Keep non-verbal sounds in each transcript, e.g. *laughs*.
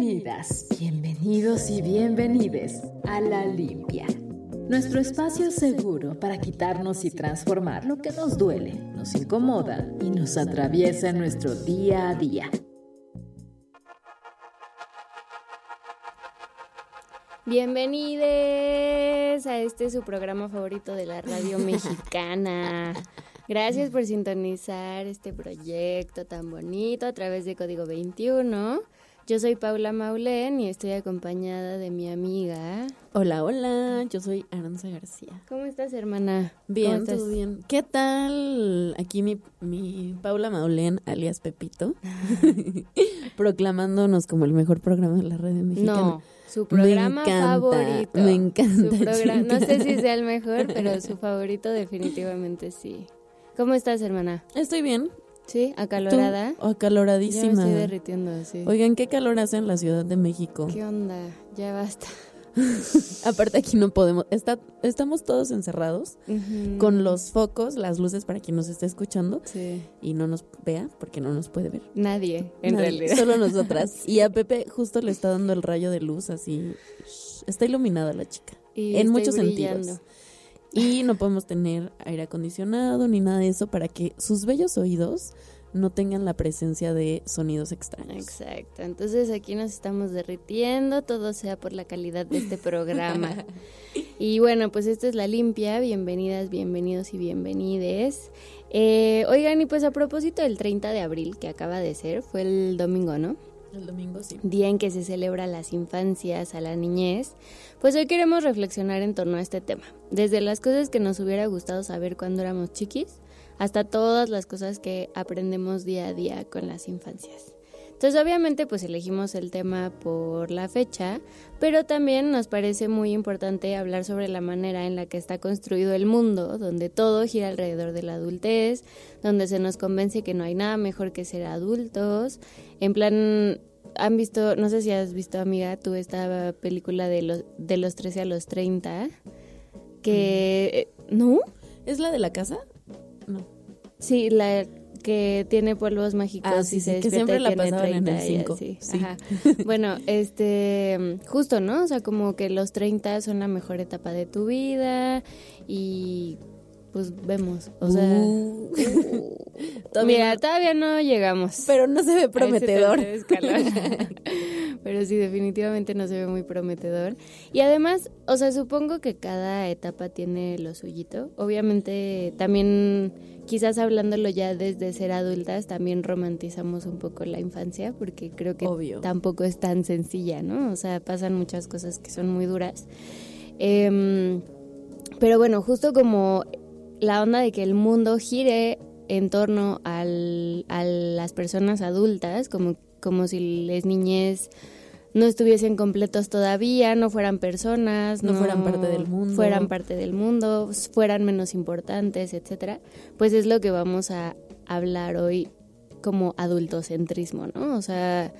Bienvenidas, bienvenidos y bienvenides a La Limpia. Nuestro espacio seguro para quitarnos y transformar lo que nos duele, nos incomoda y nos atraviesa en nuestro día a día. Bienvenidos a este su programa favorito de la radio *laughs* mexicana. Gracias por sintonizar este proyecto tan bonito a través de Código 21. Yo soy Paula Maulén y estoy acompañada de mi amiga. Hola, hola, yo soy Aranza García. ¿Cómo estás, hermana? Bien, todo bien. ¿Qué tal? Aquí mi, mi Paula Maulén, alias Pepito, *laughs* proclamándonos como el mejor programa de la red mexicana. No, su programa me encanta, favorito. Me encanta. Su no sé si sea el mejor, pero *laughs* su favorito definitivamente sí. ¿Cómo estás, hermana? Estoy bien. ¿Sí? ¿Tú? ¿Acalorada? Oh, Yo me acaloradísima. estoy derritiendo, sí. Oigan, ¿qué calor hace en la Ciudad de México? ¿Qué onda? Ya basta. *laughs* Aparte aquí no podemos, está, estamos todos encerrados con los focos, las luces para quien nos esté escuchando Sí. y no nos vea porque no nos puede ver. Nadie, en Nadie, realidad. Solo nosotras. *laughs* Y a Pepe justo le está dando el rayo de luz así. Está iluminada la chica. Y en muchos brillando. sentidos. Y no podemos tener aire acondicionado ni nada de eso para que sus bellos oídos no tengan la presencia de sonidos extraños. Exacto. Entonces aquí nos estamos derritiendo, todo sea por la calidad de este programa. *laughs* y bueno, pues esta es la limpia. Bienvenidas, bienvenidos y bienvenides. Eh, oigan, y pues a propósito del 30 de abril, que acaba de ser, fue el domingo, ¿no? El domingo sí. día en que se celebra las infancias, a la niñez, pues hoy queremos reflexionar en torno a este tema. Desde las cosas que nos hubiera gustado saber cuando éramos chiquis, hasta todas las cosas que aprendemos día a día con las infancias. Entonces obviamente pues elegimos el tema por la fecha, pero también nos parece muy importante hablar sobre la manera en la que está construido el mundo, donde todo gira alrededor de la adultez, donde se nos convence que no hay nada mejor que ser adultos, en plan han visto, no sé si has visto amiga, tú esta película de los de los 13 a los 30 que ¿no? ¿Es la de la casa? No. Sí, la que tiene polvos mágicos Ah, sí, y sí, se que despierta siempre y la pasaban en el 30 y cinco, así. sí. Ajá. Bueno, este, justo, ¿no? O sea, como que los 30 son la mejor etapa de tu vida y pues vemos, o sea, Uh, *laughs* todavía mira, no- todavía no llegamos. pero no se ve prometedor. *laughs* Pero sí, definitivamente no se ve muy prometedor. Y además, o sea, supongo que cada etapa tiene lo suyito. Obviamente, también, quizás hablándolo ya desde ser adultas, también romantizamos un poco la infancia, porque creo que Obvio. tampoco es tan sencilla, ¿no? O sea, pasan muchas cosas que son muy duras. Em, pero bueno, justo como la onda de que el mundo gire en torno al, a las personas adultas, como, como si las niñez no estuviesen completos todavía, no fueran personas, No fueran parte del mundo. fueran parte del mundo, fueran menos importantes, etcétera, pues es lo que vamos a hablar hoy como adultocentrismo, ¿no? O sea,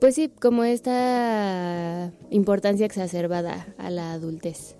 pues sí, como esta importancia exacerbada a la adultez.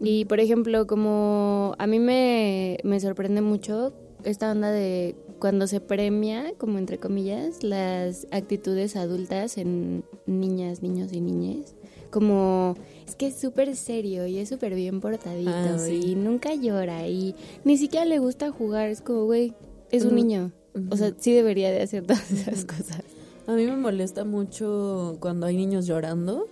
Y por ejemplo, como a mí me, me sorprende mucho esta onda de cuando se premia, como entre comillas, las actitudes adultas en niñas, niños y niñas. Como es que es súper serio y es súper bien portadito Ah, sí. y nunca llora y ni siquiera le gusta jugar. Es como, güey, es un niño. O sea, sí debería de hacer todas esas cosas. A mí me molesta mucho cuando hay niños llorando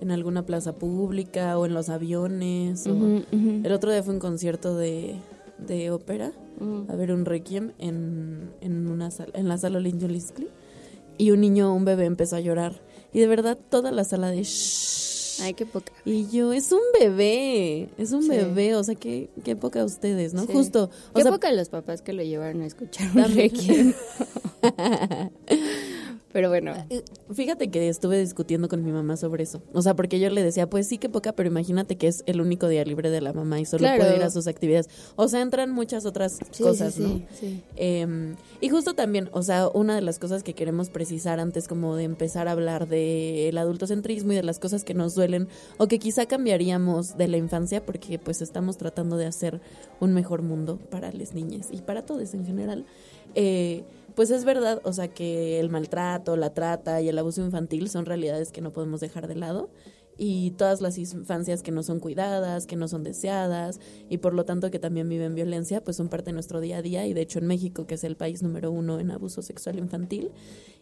en alguna plaza pública o en los aviones. o- Ujú, ujú. El otro día fue un concierto de, de ópera, Ujú. a ver un requiem en, en, una sala, en la sala Olin Jolisli, y un niño, un bebé empezó a llorar. Y de verdad toda la sala de shh. Ay, qué poca. Y yo, es un bebé, es un Sí. bebé, o sea, qué, qué poca ustedes, ¿no? Sí. Justo, o Qué sea, poca los papás que lo llevaron a escuchar un requiem. *laughs* *laughs* Pero bueno, Eh, Fíjate que estuve discutiendo con mi mamá sobre eso. O sea, porque yo le decía, pues sí que poca, pero imagínate que es el único día libre de la mamá y solo Claro. puede ir a sus actividades. O sea, entran muchas otras sí, cosas, sí, ¿no? sí, sí. Eh, y justo también, o sea, una de las cosas que queremos precisar antes como de empezar a hablar del adultocentrismo y de las cosas que nos duelen o que quizá cambiaríamos de la infancia porque pues estamos tratando de hacer un mejor mundo para las niñas y para todos en general. Eh, pues es verdad, o sea, que el maltrato, la trata y el abuso infantil son realidades que no podemos dejar de lado. Y todas las infancias que no son cuidadas, que no son deseadas y por lo tanto que también viven violencia, pues son parte de nuestro día a día. Y de hecho en México, que es el país número uno en abuso sexual infantil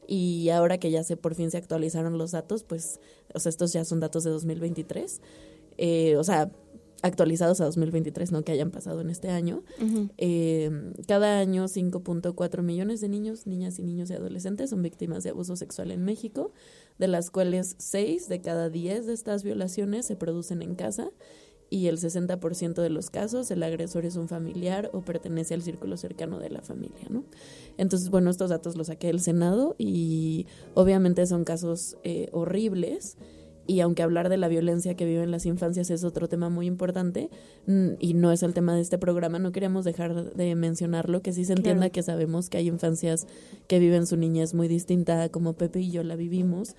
y ahora que ya se por fin se actualizaron los datos, pues, o sea, estos ya son datos de 2023, eh, o sea, actualizados a 2023, no que hayan pasado en este año. Eh, cada año 5.4 millones de niños, niñas y niños y adolescentes son víctimas de abuso sexual en México, de las cuales 6 de cada 10 de estas violaciones se producen en casa y el 60% de los casos el agresor es un familiar o pertenece al círculo cercano de la familia, ¿no? Entonces, bueno, estos datos los saqué del Senado y obviamente son casos eh, horribles y aunque hablar de la violencia que viven las infancias es otro tema muy importante mm, y no es el tema de este programa, no queremos dejar de mencionarlo, que sí se entienda que sabemos que hay infancias que viven su niñez muy distinta como Pepe y yo la vivimos.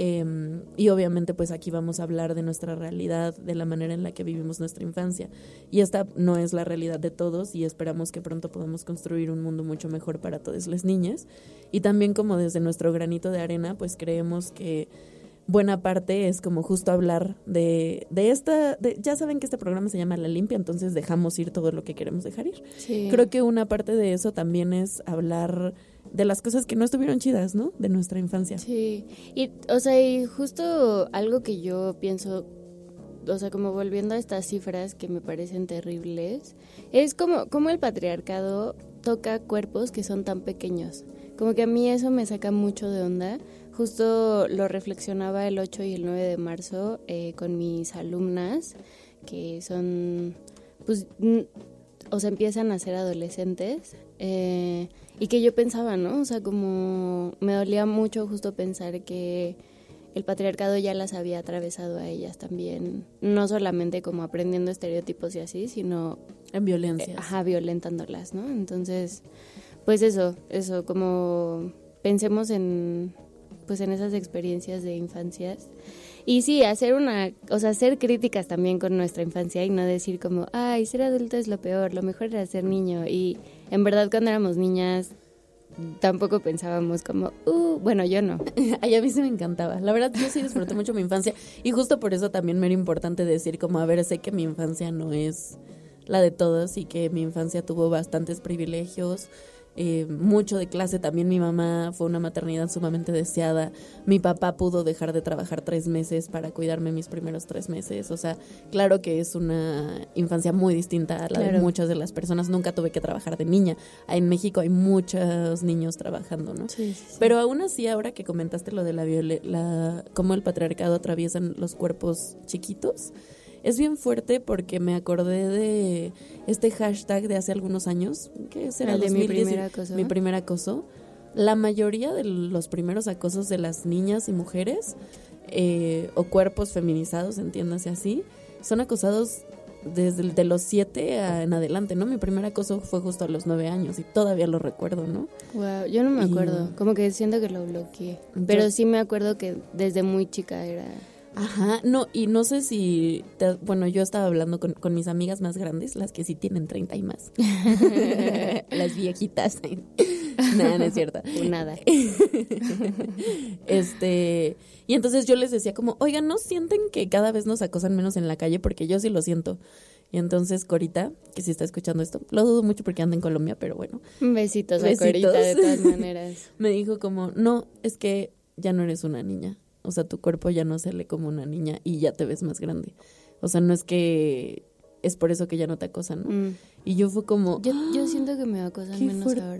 Em, y obviamente pues aquí vamos a hablar de nuestra realidad, de la manera en la que vivimos nuestra infancia. Y esta no es la realidad de todos y esperamos que pronto podamos construir un mundo mucho mejor para todas las niñas. Y también como desde nuestro granito de arena pues creemos que buena parte es como justo hablar de, de esta, de, ya saben que este programa se llama La Limpia, entonces dejamos ir todo lo que queremos dejar ir. Creo que una parte de eso también es hablar de las cosas que no estuvieron chidas, ¿no? De nuestra infancia. Sí, y o sea, y justo algo que yo pienso, o sea, como volviendo a estas cifras que me parecen terribles, es como, como el patriarcado toca cuerpos que son tan pequeños. Como que a mí eso me saca mucho de onda Justo lo reflexionaba el 8 y el 9 de marzo eh, con mis alumnas, que son, pues, o sea, empiezan a ser adolescentes. Eh, y que yo pensaba, ¿no? O sea, como me dolía mucho justo pensar que el patriarcado ya las había atravesado a ellas también, no solamente como aprendiendo estereotipos y así, sino... En violencia. ajá, violentándolas, ¿no? Entonces, pues eso, eso, como pensemos en, pues en esas experiencias de infancias. Y sí, hacer una, o sea, hacer críticas también con nuestra infancia y no decir como, ay, ser adulto es lo peor, lo mejor era ser niño. Y en verdad cuando éramos niñas tampoco pensábamos como, uh, bueno, yo no. *laughs* Ay, a mí sí me encantaba. La verdad, yo sí disfruté mucho mi infancia y justo por eso también me era importante decir como, a ver, sé que mi infancia no es la de todos y que mi infancia tuvo bastantes privilegios eh, mucho de clase. También mi mamá fue una maternidad sumamente deseada. Mi papá pudo dejar de trabajar tres meses para cuidarme mis primeros tres meses. O sea, claro que es una infancia muy distinta a la de muchas de las personas. Nunca tuve que trabajar de niña. En México hay muchos niños trabajando, ¿no? Sí, Pero aún así, ahora que comentaste lo de la, la cómo el patriarcado atraviesan los cuerpos chiquitos, es bien fuerte porque me acordé de este hashtag de hace algunos años, que será el de mi primer acoso. Mi primer acoso. La mayoría de los primeros acosos de las niñas y mujeres eh, o cuerpos feminizados, entiéndase así, son acosados desde de los siete en adelante, ¿no? Mi primer acoso fue justo a los nueve años y todavía lo recuerdo, ¿no? Wow, yo no me acuerdo, como que siento que lo bloqueé, pero sí me acuerdo que desde muy chica era Ajá, no, y no sé si, bueno, yo estaba hablando con, con, mis amigas más grandes, las que sí tienen 30 y más. *laughs* las viejitas. *laughs* Nada, no es cierto. Nada. este, y entonces yo les decía como, oigan, ¿no sienten que cada vez nos acosan menos en la calle? Porque yo sí lo siento. Y entonces Corita, que si está escuchando esto, lo dudo mucho porque anda en Colombia, pero bueno. Besitos, Besitos. a Corita de todas maneras. *laughs* Me dijo como, no, es que ya no eres una niña o sea, tu cuerpo ya no se lee como una niña y ya te ves más grande. O sea, no es que es por eso que ya no te acosan, ¿no? Mm. Y yo fue como... Yo, yo siento que me acosan menos ahora.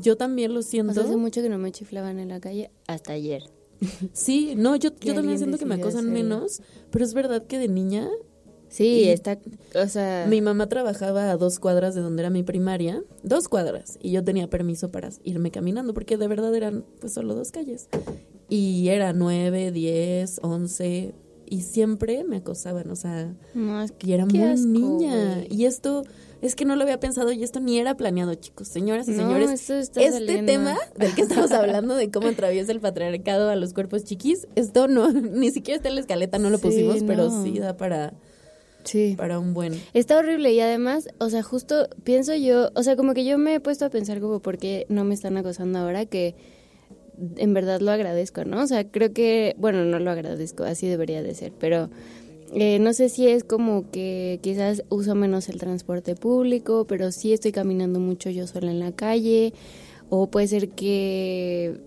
Yo también lo siento. hace mucho que no me chiflaban en la calle, hasta ayer. *laughs* sí, no, yo, yo también siento que me acosan menos, pero es verdad que de niña... Sí, está, o sea... Mi mamá trabajaba a dos cuadras de donde era mi primaria, dos cuadras, y yo tenía permiso para irme caminando, porque de verdad eran pues solo dos calles. Y era nueve, diez, once, y siempre me acosaban, o sea, no, y era muy niña. Y esto es que no lo había pensado y esto ni era planeado, chicos, señoras y señores. este tema del que estamos hablando de cómo atraviesa el patriarcado a los cuerpos chiquis, esto no, *laughs* ni siquiera está en la escaleta, no lo pusimos, pero sí da para Sí. para un buen. Está horrible y además, o sea, justo pienso yo, o sea, como que yo me he puesto a pensar como por qué no me están acosando ahora que en verdad lo agradezco, ¿no? O sea, creo que, bueno, no lo agradezco, así debería de ser, pero eh, no sé si es como que quizás uso menos el transporte público, pero sí estoy caminando mucho yo sola en la calle, o puede ser que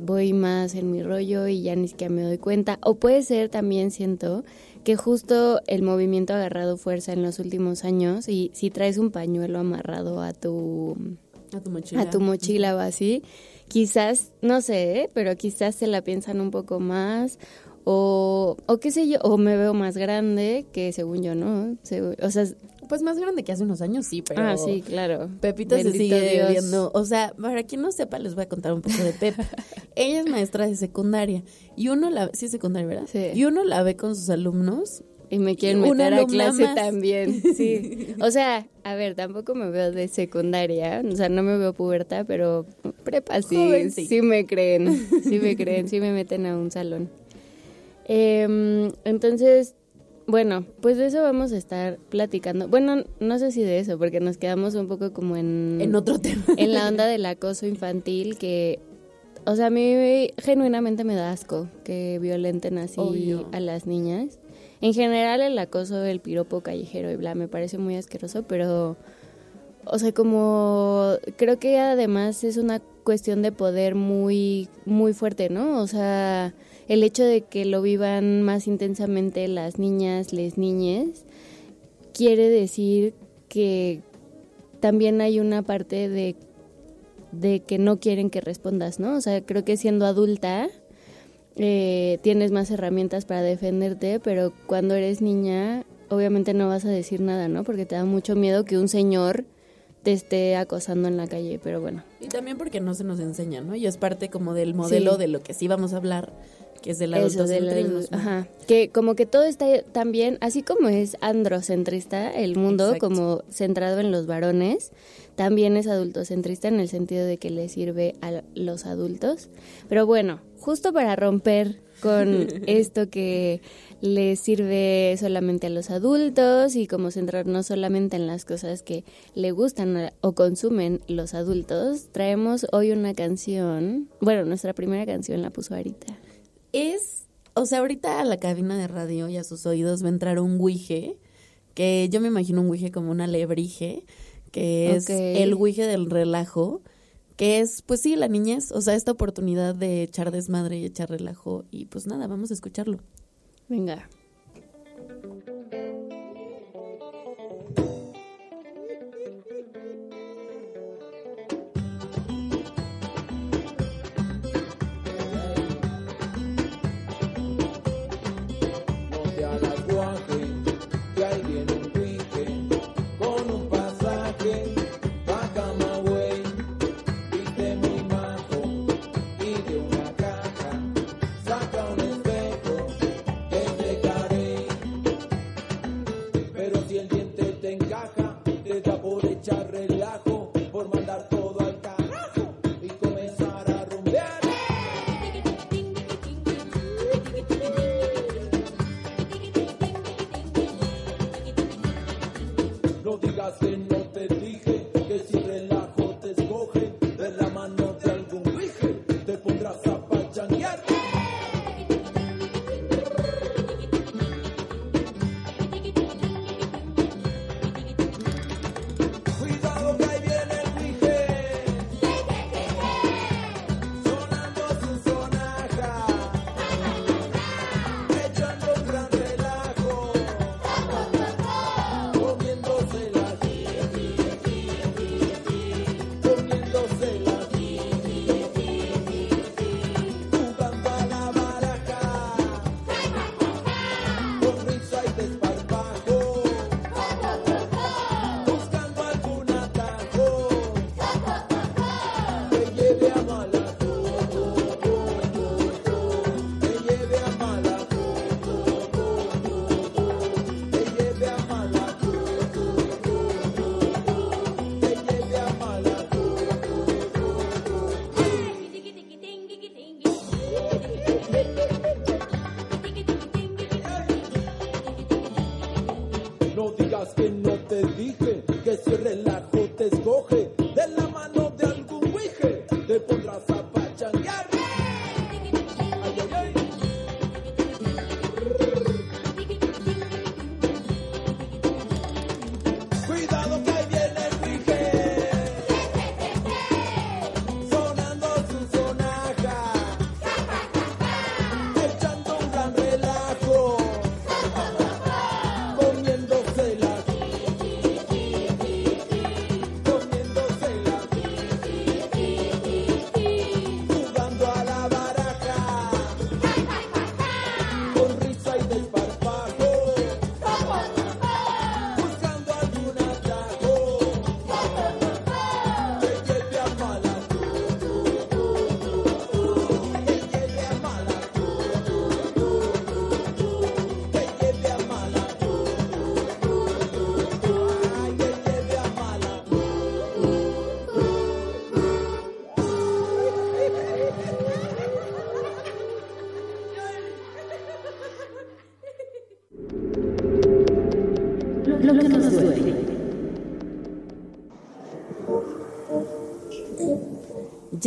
voy más en mi rollo y ya ni siquiera me doy cuenta, o puede ser también siento que justo el movimiento ha agarrado fuerza en los últimos años y si traes un pañuelo amarrado a tu A tu mochila. a tu mochila o así, quizás, no sé, ¿eh? pero quizás se la piensan un poco más o, o qué sé yo, o me veo más grande que según yo, ¿no? O sea, Pues más grande que hace unos años, sí, pero. ah, sí, claro. Pepita se sigue Dios. O sea, para quien no sepa, les voy a contar un poco de Pep. *laughs* Ella es maestra de secundaria. Y uno la. Sí, secundaria, ¿verdad? Sí. Y uno la ve con sus alumnos. Y me quieren meter a clase más. también, *laughs* sí. O sea, a ver, tampoco me veo de secundaria, o sea, no me veo puberta, pero prepa sí, Joven, sí. sí me creen, *laughs* sí me creen, sí me meten a un salón. Em, entonces, bueno, pues de eso vamos a estar platicando. Bueno, no sé si de eso, porque nos quedamos un poco como en... En otro tema. en la onda del acoso infantil que, o sea, a mí genuinamente me da asco que violenten así Obvio. a las niñas. En general el acoso, el piropo callejero y bla, me parece muy asqueroso, pero, o sea, como creo que además es una cuestión de poder muy, muy fuerte, ¿no? O sea, el hecho de que lo vivan más intensamente las niñas, les niñes, quiere decir que también hay una parte de, de que no quieren que respondas, ¿no? O sea, creo que siendo adulta eh, tienes más herramientas para defenderte, pero cuando eres niña, obviamente no vas a decir nada, ¿no? Porque te da mucho miedo que un señor te esté acosando en la calle, pero bueno. Y también porque no se nos enseña, ¿no? Y es parte como del modelo Sí. de lo que sí vamos a hablar, que es del adultocentrismo. ajá. Que como que todo está también, así como es androcentrista el mundo, Exacto. como centrado en los varones, también es adultocentrista en el sentido de que le sirve a los adultos. Pero bueno, justo para romper con *laughs* esto que le sirve solamente a los adultos y como centrarnos solamente en las cosas que le gustan o consumen los adultos, traemos hoy una canción, bueno, nuestra primera canción la puso Arita. Es, o sea, ahorita a la cabina de radio y a sus oídos va a entrar un guije, que yo me imagino un guije como una lebrige, que es el guije del relajo, que es, pues sí, la niñez, o sea, esta oportunidad de echar desmadre y echar relajo, y pues nada, vamos a escucharlo. Venga. El diente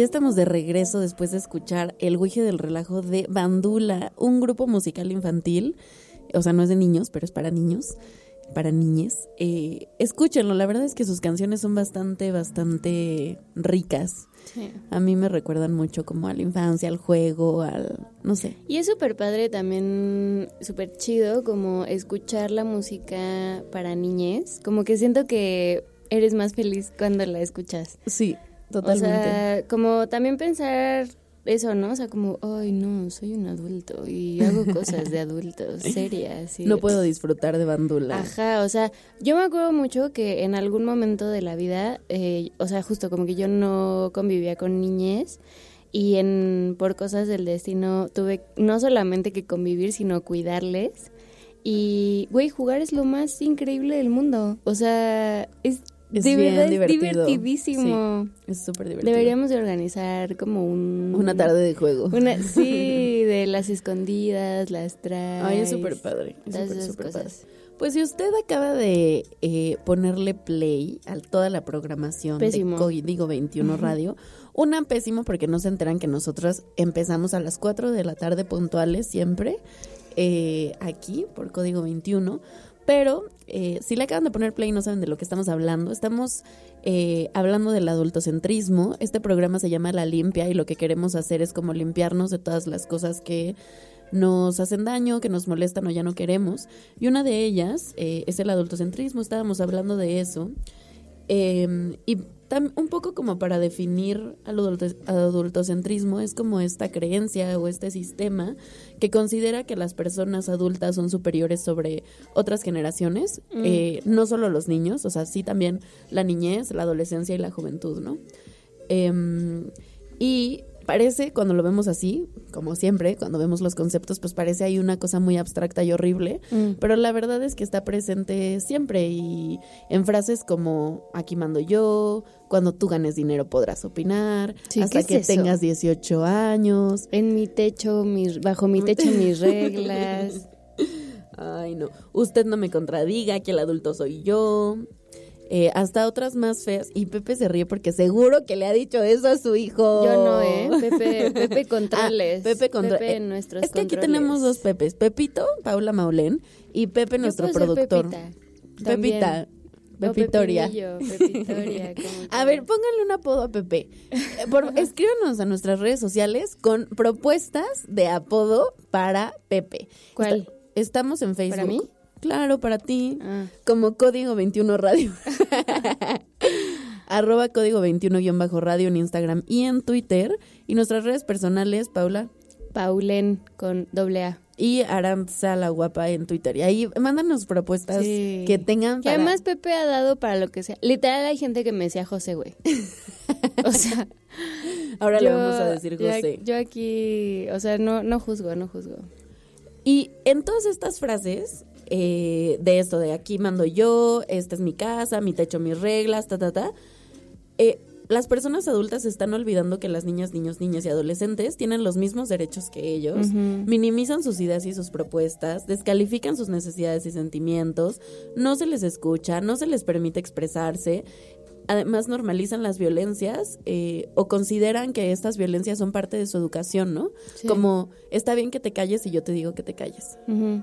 Ya estamos de regreso después de escuchar El Guije del Relajo de Bandula, un grupo musical infantil. O sea, no es de niños, pero es para niños, para niñes. Eh, escúchenlo, la verdad es que sus canciones son bastante, bastante ricas. A mí me recuerdan mucho como a la infancia, al juego, al... no sé. Y es súper padre también, súper chido como escuchar la música para niñez. Como que siento que eres más feliz cuando la escuchas. Sí, totalmente. O sea, como también pensar eso, ¿no? O sea, como, ay, no, soy un adulto y hago cosas de adultos *laughs* serias. y- no puedo disfrutar de Bandula. Ajá, o sea, yo me acuerdo mucho que en algún momento de la vida, eh, o sea, justo como que yo no convivía con niñez y en por cosas del destino tuve no solamente que convivir, sino cuidarles. Y, güey, jugar es lo más increíble del mundo. O sea, es, Es de bien verdad es divertido. divertidísimo. Es súper divertido. Deberíamos de organizar como un... Una tarde de juego. Una, *laughs* sí, de las escondidas, las traes. Ay, es súper padre. Es súper, súper padre. Pues si usted acaba de eh, ponerle play a toda la programación Pésimo. de Código 21 Radio, una pésimo porque no se enteran que nosotros empezamos a las 4 de la tarde puntuales siempre eh, aquí por Código 21. Pero eh, si le acaban de poner play y no saben de lo que estamos hablando, estamos eh, hablando del adultocentrismo. Este programa se llama La Limpia y lo que queremos hacer es como limpiarnos de todas las cosas que nos hacen daño, que nos molestan o ya no queremos. Y una de ellas eh, es el adultocentrismo, estábamos hablando de eso. Eh, y tam- un poco como para definir al adulto- adultocentrismo es como esta creencia o este sistema que considera que las personas adultas son superiores sobre otras generaciones, eh, no solo los niños, o sea, sí también la niñez, la adolescencia y la juventud, ¿no? Em, y parece, cuando lo vemos así, como siempre, cuando vemos los conceptos, pues parece hay una cosa muy abstracta y horrible, Mm. pero la verdad es que está presente siempre y en frases como aquí mando yo, cuando tú ganes dinero podrás opinar, Sí, hasta ¿qué que es tengas 18 años. En mi techo, mis, bajo mi techo, *laughs* mis reglas. Ay, no. Usted no me contradiga que el adulto soy yo. Eh, hasta otras más feas. Y Pepe se ríe porque seguro que le ha dicho eso a su hijo. Yo no, ¿eh? Pepe, *laughs* Pepe Controles. Ah, Pepe Controles. Pepe en nuestros Es que aquí controles. tenemos dos Pepes. Pepito, Paula Maulén, y Pepe, Yo nuestro puedo ser productor. Pepita. también. Pepita. Pepitoria. Pepitoria, *laughs* A ver, pónganle un apodo a Pepe. Eh, por- *laughs* escríbanos a nuestras redes sociales con propuestas de apodo para Pepe. ¿Cuál? Está- estamos en Facebook. ¿Para mí? Claro, para ti. Ah. Como Código 21 Radio. *laughs* Arroba Código 21-Radio en Instagram y en Twitter. Y nuestras redes personales, Paula Paulen con doble A. y Aranza la Guapa en Twitter. Y ahí mándanos propuestas Sí. que tengan Que para... además Pepe ha dado para lo que sea. Literal hay gente que me decía José, güey. *laughs* O sea, Ahora le vamos a decir yo- José. Yo, aquí, o sea, no, no juzgo, no juzgo. Y en todas estas frases eh, de esto, de aquí mando yo, esta es mi casa, mi techo, mis reglas, ta, ta, ta, eh, las personas adultas están olvidando que las niñas, niños, niñas y adolescentes tienen los mismos derechos que ellos, minimizan sus ideas y sus propuestas, descalifican sus necesidades y sentimientos, no se les escucha, no se les permite expresarse. además normalizan las violencias eh, o consideran que estas violencias son parte de su educación, ¿no? Sí. Como está bien que te calles y yo te digo que te calles.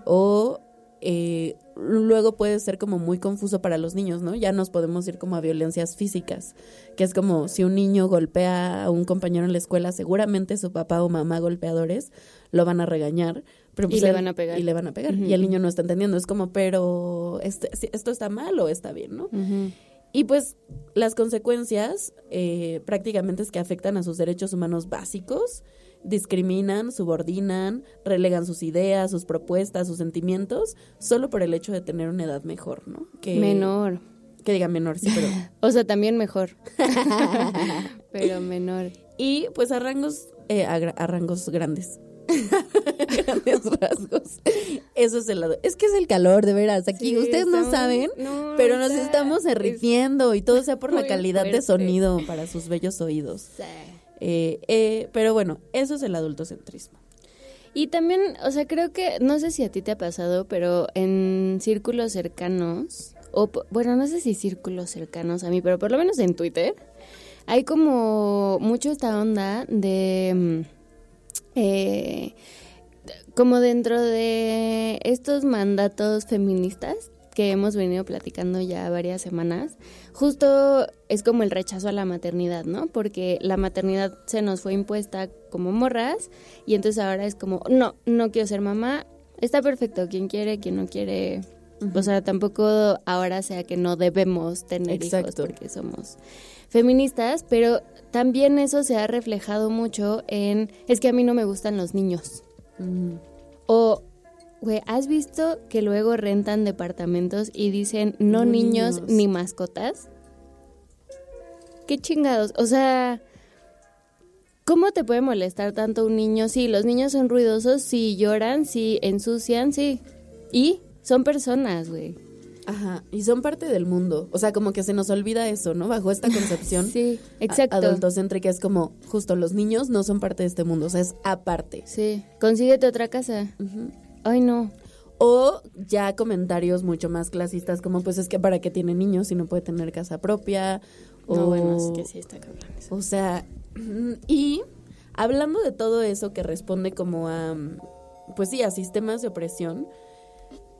O eh, luego puede ser como muy confuso para los niños, ¿no? Ya nos podemos ir como a violencias físicas, que es como si un niño golpea a un compañero en la escuela, seguramente su papá o mamá golpeadores lo van a regañar. Pero Y pues le van a pegar. Y le van a pegar. Ujú. Y el niño no está entendiendo. Es como, pero este, esto está mal o está bien, ¿no? Y pues las consecuencias eh, prácticamente es que afectan a sus derechos humanos básicos, discriminan, subordinan, relegan sus ideas, sus propuestas, sus sentimientos, solo por el hecho de tener una edad mejor, ¿no? Que, Menor. Que diga menor, sí, pero... *laughs* O sea, también mejor. *laughs* Pero menor. y pues a rangos, eh, a, rangos grandes. *laughs* grandes rasgos. Eso es el lado. Es que es el calor, de veras. Aquí Sí, ustedes no saben, no, pero nos está- estamos derritiendo y todo sea por la calidad de sonido para sus bellos oídos. Sí. Eh, eh, pero bueno, eso es el adultocentrismo. Y también, o sea, creo que, no sé si a ti te ha pasado, pero en círculos cercanos, o bueno, no sé si círculos cercanos a mí, pero por lo menos en Twitter, hay como mucho esta onda de... mm, eh, como dentro de estos mandatos feministas que hemos venido platicando ya varias semanas, justo es como el rechazo a la maternidad, ¿no? Porque la maternidad se nos fue impuesta como morras y entonces ahora es como, no, no quiero ser mamá, está perfecto, quien quiere, quien no quiere. O sea, tampoco ahora sea que no debemos tener Exacto. hijos porque somos feministas, pero también eso se ha reflejado mucho en, es que a mí no me gustan los niños. O, güey, ¿has visto que luego rentan departamentos y dicen no, No niños, niños. ni mascotas? ¿Qué chingados? O sea, ¿cómo te puede molestar tanto un niño? Sí, los niños son ruidosos, sí lloran, sí ensucian, sí. Y son personas, güey. Ajá, y son parte del mundo. O sea, como que se nos olvida eso, ¿no? Bajo esta *laughs* concepción Sí, exacto. adultocéntrica es como, justo, los niños no son parte de este mundo, o sea, es aparte. Sí, consíguete otra casa. Ujú. Ay, no. O ya comentarios mucho más clasistas, como pues es que para qué tiene niños si no puede tener casa propia. O, No, bueno, es que sí está cabrón eso. O sea, *clears throat* y hablando de todo eso que responde como a, pues sí, a sistemas de opresión,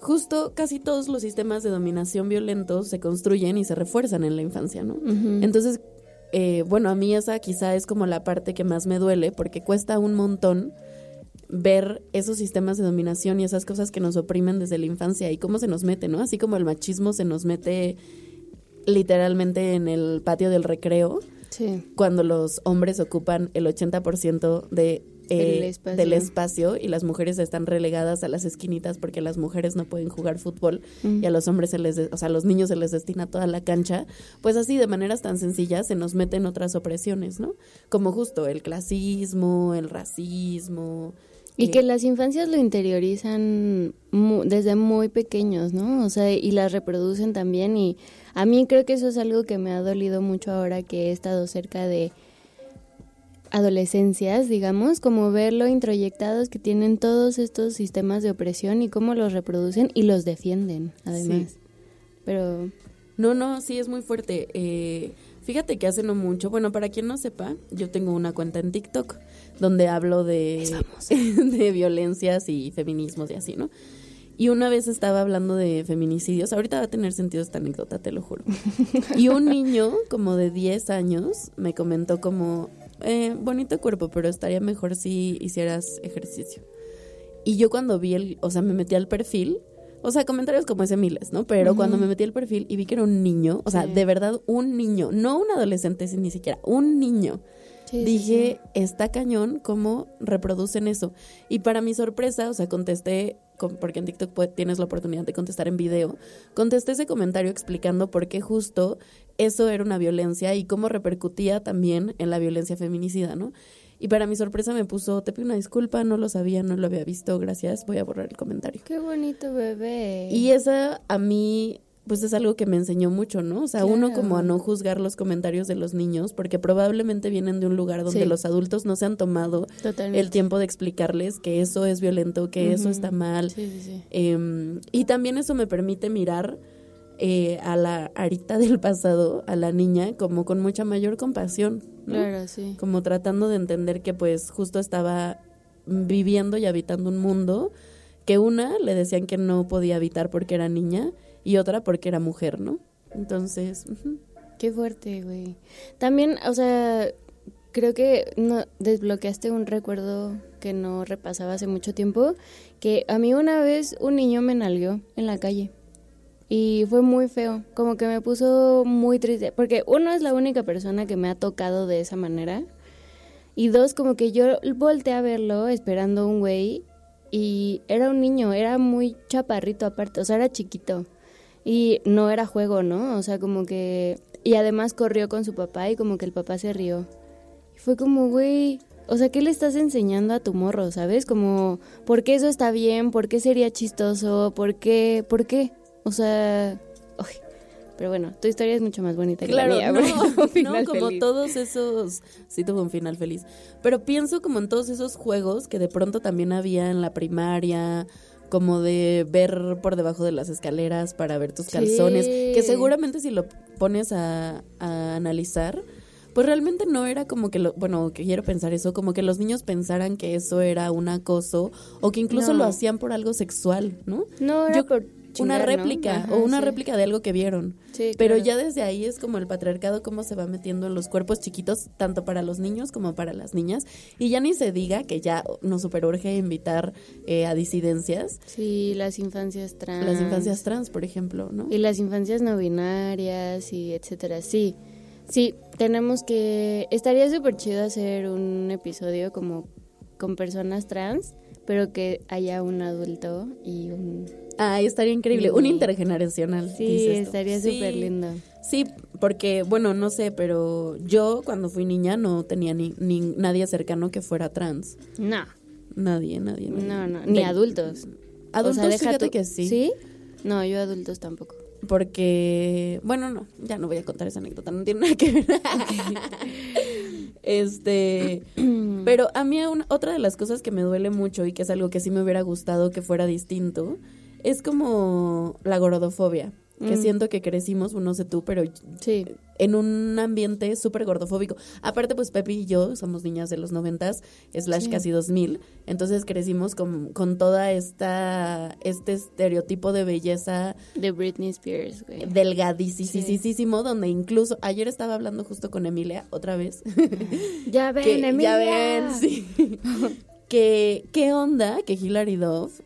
justo casi todos los sistemas de dominación violentos se construyen y se refuerzan en la infancia, ¿no? Entonces, eh, bueno, a mí esa quizá es como la parte que más me duele porque cuesta un montón ver esos sistemas de dominación y esas cosas que nos oprimen desde la infancia y cómo se nos mete, ¿no? Así como el machismo se nos mete literalmente en el patio del recreo Sí. cuando los hombres ocupan el 80% de, eh, espacio. del espacio y las mujeres están relegadas a las esquinitas porque las mujeres no pueden jugar fútbol y a los hombres se les, de- o sea, a los niños se les destina toda la cancha, pues así de maneras tan sencillas se nos meten otras opresiones, ¿no? Como justo el clasismo, el racismo. Y que las infancias lo interiorizan mu- desde muy pequeños, ¿no? O sea, y las reproducen también. Y a mí creo que eso es algo que me ha dolido mucho ahora que he estado cerca de adolescencias, digamos, como ver lo introyectados que tienen todos estos sistemas de opresión y cómo los reproducen y los defienden, además. Pero, No, no, sí, es muy fuerte. Eh, fíjate que hace no mucho, bueno, para quien no sepa, yo tengo una cuenta en TikTok donde hablo de, *laughs* de violencias y feminismos y así, ¿no? Y una vez estaba hablando de feminicidios, ahorita va a tener sentido esta anécdota, te lo juro. Y un *laughs* niño como de 10 años me comentó como, eh, bonito cuerpo, pero estaría mejor si hicieras ejercicio. Y yo cuando vi el, o sea, me metí al perfil, o sea, comentarios como ese miles, ¿no? Pero cuando me metí al perfil y vi que era un niño, o sea, Sí. de verdad un niño, no un adolescente, ni siquiera, un niño. Sí, sí, Dije, está cañón cómo reproducen eso. Y para mi sorpresa, o sea, contesté, con- porque en TikTok tienes la oportunidad de contestar en video, contesté ese comentario explicando por qué justo eso era una violencia y cómo repercutía también en la violencia feminicida, ¿no? Y para mi sorpresa me puso, te pido una disculpa, no lo sabía, no lo había visto, gracias, voy a borrar el comentario. qué bonito bebé. Y esa a mí, pues es algo que me enseñó mucho, ¿no? O sea, uno como a no juzgar los comentarios de los niños, porque probablemente vienen de un lugar donde Sí. los adultos no se han tomado Totalmente. el tiempo de explicarles que eso es violento, que eso está mal. Sí, sí, sí. Em, y también eso me permite mirar eh, a la Arita del pasado, a la niña, como con mucha mayor compasión, ¿no? Claro, sí. Como tratando de entender que pues justo estaba viviendo y habitando un mundo que una le decían que no podía habitar porque era niña y otra porque era mujer, ¿no? Entonces. Qué fuerte, güey. También, o sea, creo que no, desbloqueaste un recuerdo que no repasaba hace mucho tiempo, que a mí una vez un niño me nalgueó en la calle. Y fue muy feo, como que me puso muy triste, porque uno es la única persona que me ha tocado de esa manera. Y dos, como que yo volteé a verlo esperando un güey y era un niño, era muy chaparrito aparte, o sea, era chiquito. Y no era juego, ¿no? O sea, como que... Y además corrió con su papá y como que el papá se rió. Y fue como, güey, o sea, ¿qué le estás enseñando a tu morro, sabes? Como, ¿por qué eso está bien? ¿Por qué sería chistoso? ¿Por qué? ¿Por qué? O sea... uy. Pero bueno, tu historia es mucho más bonita que Claro, la mía. no, no, como feliz. todos esos, sí tuvo un final feliz, pero pienso como en todos esos juegos que de pronto también había en la primaria, como de ver por debajo de las escaleras para ver tus Sí. calzones, que seguramente si lo pones a, a analizar, pues realmente no era como que lo, bueno, que quiero pensar eso, como que los niños pensaran que eso era un acoso o que incluso No. lo hacían por algo sexual, ¿no? No, era Yo- por una réplica Ajá, o una sí. réplica de algo que vieron. Sí, Pero claro. ya desde ahí es como el patriarcado cómo se va metiendo en los cuerpos chiquitos, tanto para los niños como para las niñas. Y ya ni se diga que ya nos superurge invitar eh, a disidencias, Sí, las infancias trans. las infancias trans, por ejemplo, ¿no? Y las infancias no binarias y etcétera. Sí, sí, tenemos que... Estaría súper chido hacer un episodio como con personas trans, pero que haya un adulto y un... Ay, estaría increíble. Sí. Un intergeneracional. Sí, dices estaría Sí, súper lindo. Sí, porque, bueno, no sé, pero yo cuando fui niña no tenía ni, ni nadie cercano que fuera trans. No, Nadie, nadie. nadie. no, no, ni De- adultos. Adultos, O sea, fíjate que sí. ¿Sí? No, yo adultos tampoco. Porque, bueno, no, ya no voy a contar esa anécdota, no tiene nada que ver. *laughs* *laughs* este, *clears throat* pero a mí una- otra de las cosas que me duele mucho y que es algo que sí me hubiera gustado que fuera distinto, es como la gordofobia, que Mm. siento que crecimos, no sé tú, pero Sí, en un ambiente súper gordofóbico. Aparte, pues Pepi y yo somos niñas de los noventas, slash Sí. casi 2000, entonces crecimos con, con toda esta, este estereotipo de belleza de Britney Spears, güey. delgadísimo, donde incluso ayer estaba hablando justo con Emilia otra vez. *laughs* Ya ven, que, Emilia. ya ven, sí. *laughs* que qué onda que Hilary Duff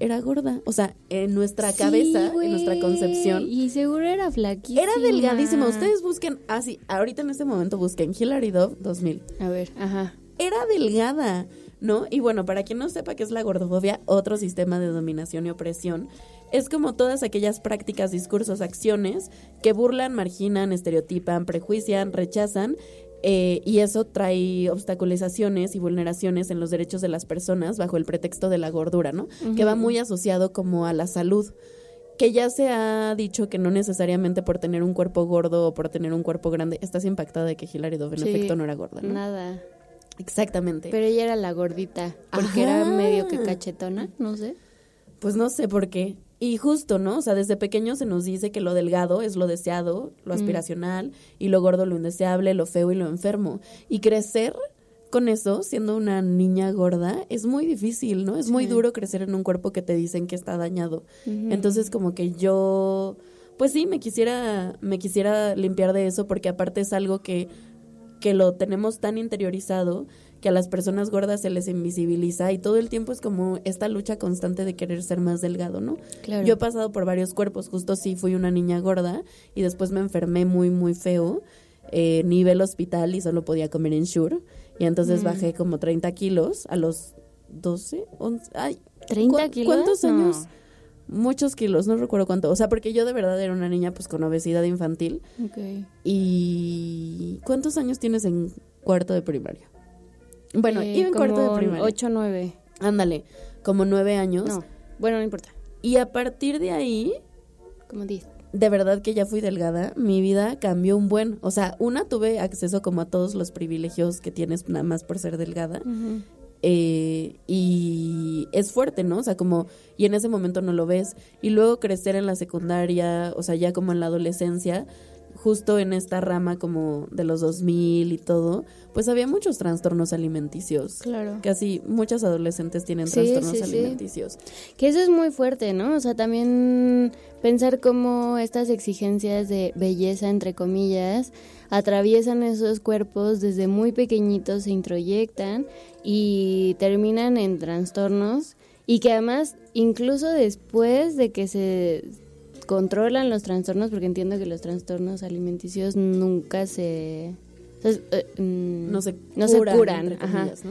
era gorda, o sea, en nuestra Sí, cabeza, en nuestra concepción. Y seguro era flaquísima. Era delgadísima. Ustedes busquen, así, ahorita en este momento busquen Hilary Duff 2000. A ver, ajá. Era delgada, ¿no? Y bueno, para quien no sepa qué es la gordofobia, otro sistema de dominación y opresión, es como todas aquellas prácticas, discursos, acciones que burlan, marginan, estereotipan, prejuician, rechazan. Eh, y eso trae obstaculizaciones y vulneraciones en los derechos de las personas bajo el pretexto de la gordura, ¿no? Que va muy asociado como a la salud que ya se ha dicho que no necesariamente por tener un cuerpo gordo o por tener un cuerpo grande, estás impactada de que Hilary Duff en Sí, efecto no era gorda, ¿no? Nada. Exactamente. Pero ella era la gordita. Porque era medio que cachetona, no sé. Pues no sé por qué. Y justo, ¿no? O sea, desde pequeño se nos dice que lo delgado es lo deseado, lo aspiracional, y lo gordo lo indeseable, lo feo y lo enfermo. Y crecer con eso, siendo una niña gorda, es muy difícil, ¿no? Es muy duro crecer en un cuerpo que te dicen que está dañado. Entonces, como que yo, pues sí, me quisiera, me quisiera limpiar de eso, porque aparte es algo que, que lo tenemos tan interiorizado que a las personas gordas se les invisibiliza y todo el tiempo es como esta lucha constante de querer ser más delgado, ¿no? Claro. Yo he pasado por varios cuerpos, justo sí fui una niña gorda y después me enfermé muy, muy feo. Eh, nivel hospital y solo podía comer en Shure. Y entonces Mm. bajé como 30 kilos a los 12, 11. Ay, ¿30 ¿cu- kilos? ¿Cuántos No. años? Muchos kilos, no recuerdo cuánto. O sea, porque yo de verdad era una niña pues con obesidad infantil. Ok. ¿Y cuántos años tienes en cuarto de primaria? Bueno, Eh, iba en cuarto de primaria. ocho, nueve. Ándale, como nueve años. No, bueno, no importa. Y a partir de ahí, Como diez. de verdad que ya fui delgada, mi vida cambió un buen. O sea, una tuve acceso como a todos los privilegios que tienes nada más por ser delgada. eh, y es fuerte, ¿no? O sea, como, y en ese momento no lo ves, y luego crecer en la secundaria, o sea, ya como en la adolescencia, justo en esta rama como de los 2000 y todo, pues había muchos trastornos alimenticios. Claro. Casi muchas adolescentes tienen Sí, trastornos sí, sí. alimenticios. Que eso es muy fuerte, ¿no? O sea, también pensar cómo estas exigencias de belleza, entre comillas, atraviesan esos cuerpos desde muy pequeñitos, se introyectan y terminan en trastornos y que además, incluso después de que se controlan los trastornos, porque entiendo que los trastornos alimenticios nunca se... o sea, eh, mm, No se no se curan,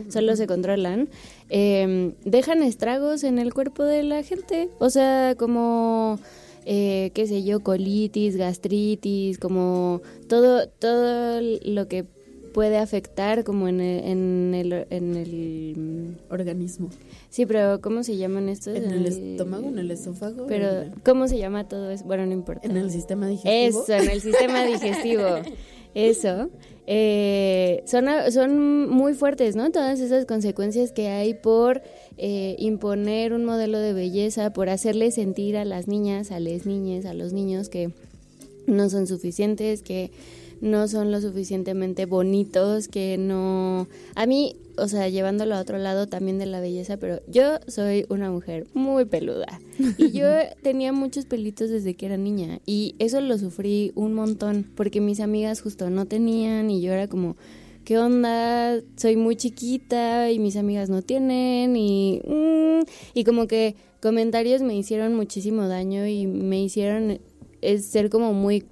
solo se controlan, eh, dejan estragos en el cuerpo de la gente, o sea, como, eh, qué sé yo, colitis, gastritis, como todo, todo lo que puede afectar como en el, en el, en el Organismo. sí, pero ¿cómo se llaman estos? En el estómago, en el esófago. Pero, ¿cómo se llama todo eso? Bueno, no importa. en el sistema digestivo. Eso, en el sistema digestivo. *laughs* Eso. Eh, son, son muy fuertes, ¿no? Todas esas consecuencias que hay por eh, imponer un modelo de belleza, por hacerle sentir a las niñas, a las niñas, a los niños que no son suficientes, que no son lo suficientemente bonitos, que no... A mí, o sea, llevándolo a otro lado también de la belleza, pero yo soy una mujer muy peluda y yo *laughs* tenía muchos pelitos desde que era niña y eso lo sufrí un montón porque mis amigas justo no tenían y yo era como... ¿Qué onda? Soy muy chiquita y mis amigas no tienen y, mm, y como que comentarios me hicieron muchísimo daño y me hicieron es ser como muy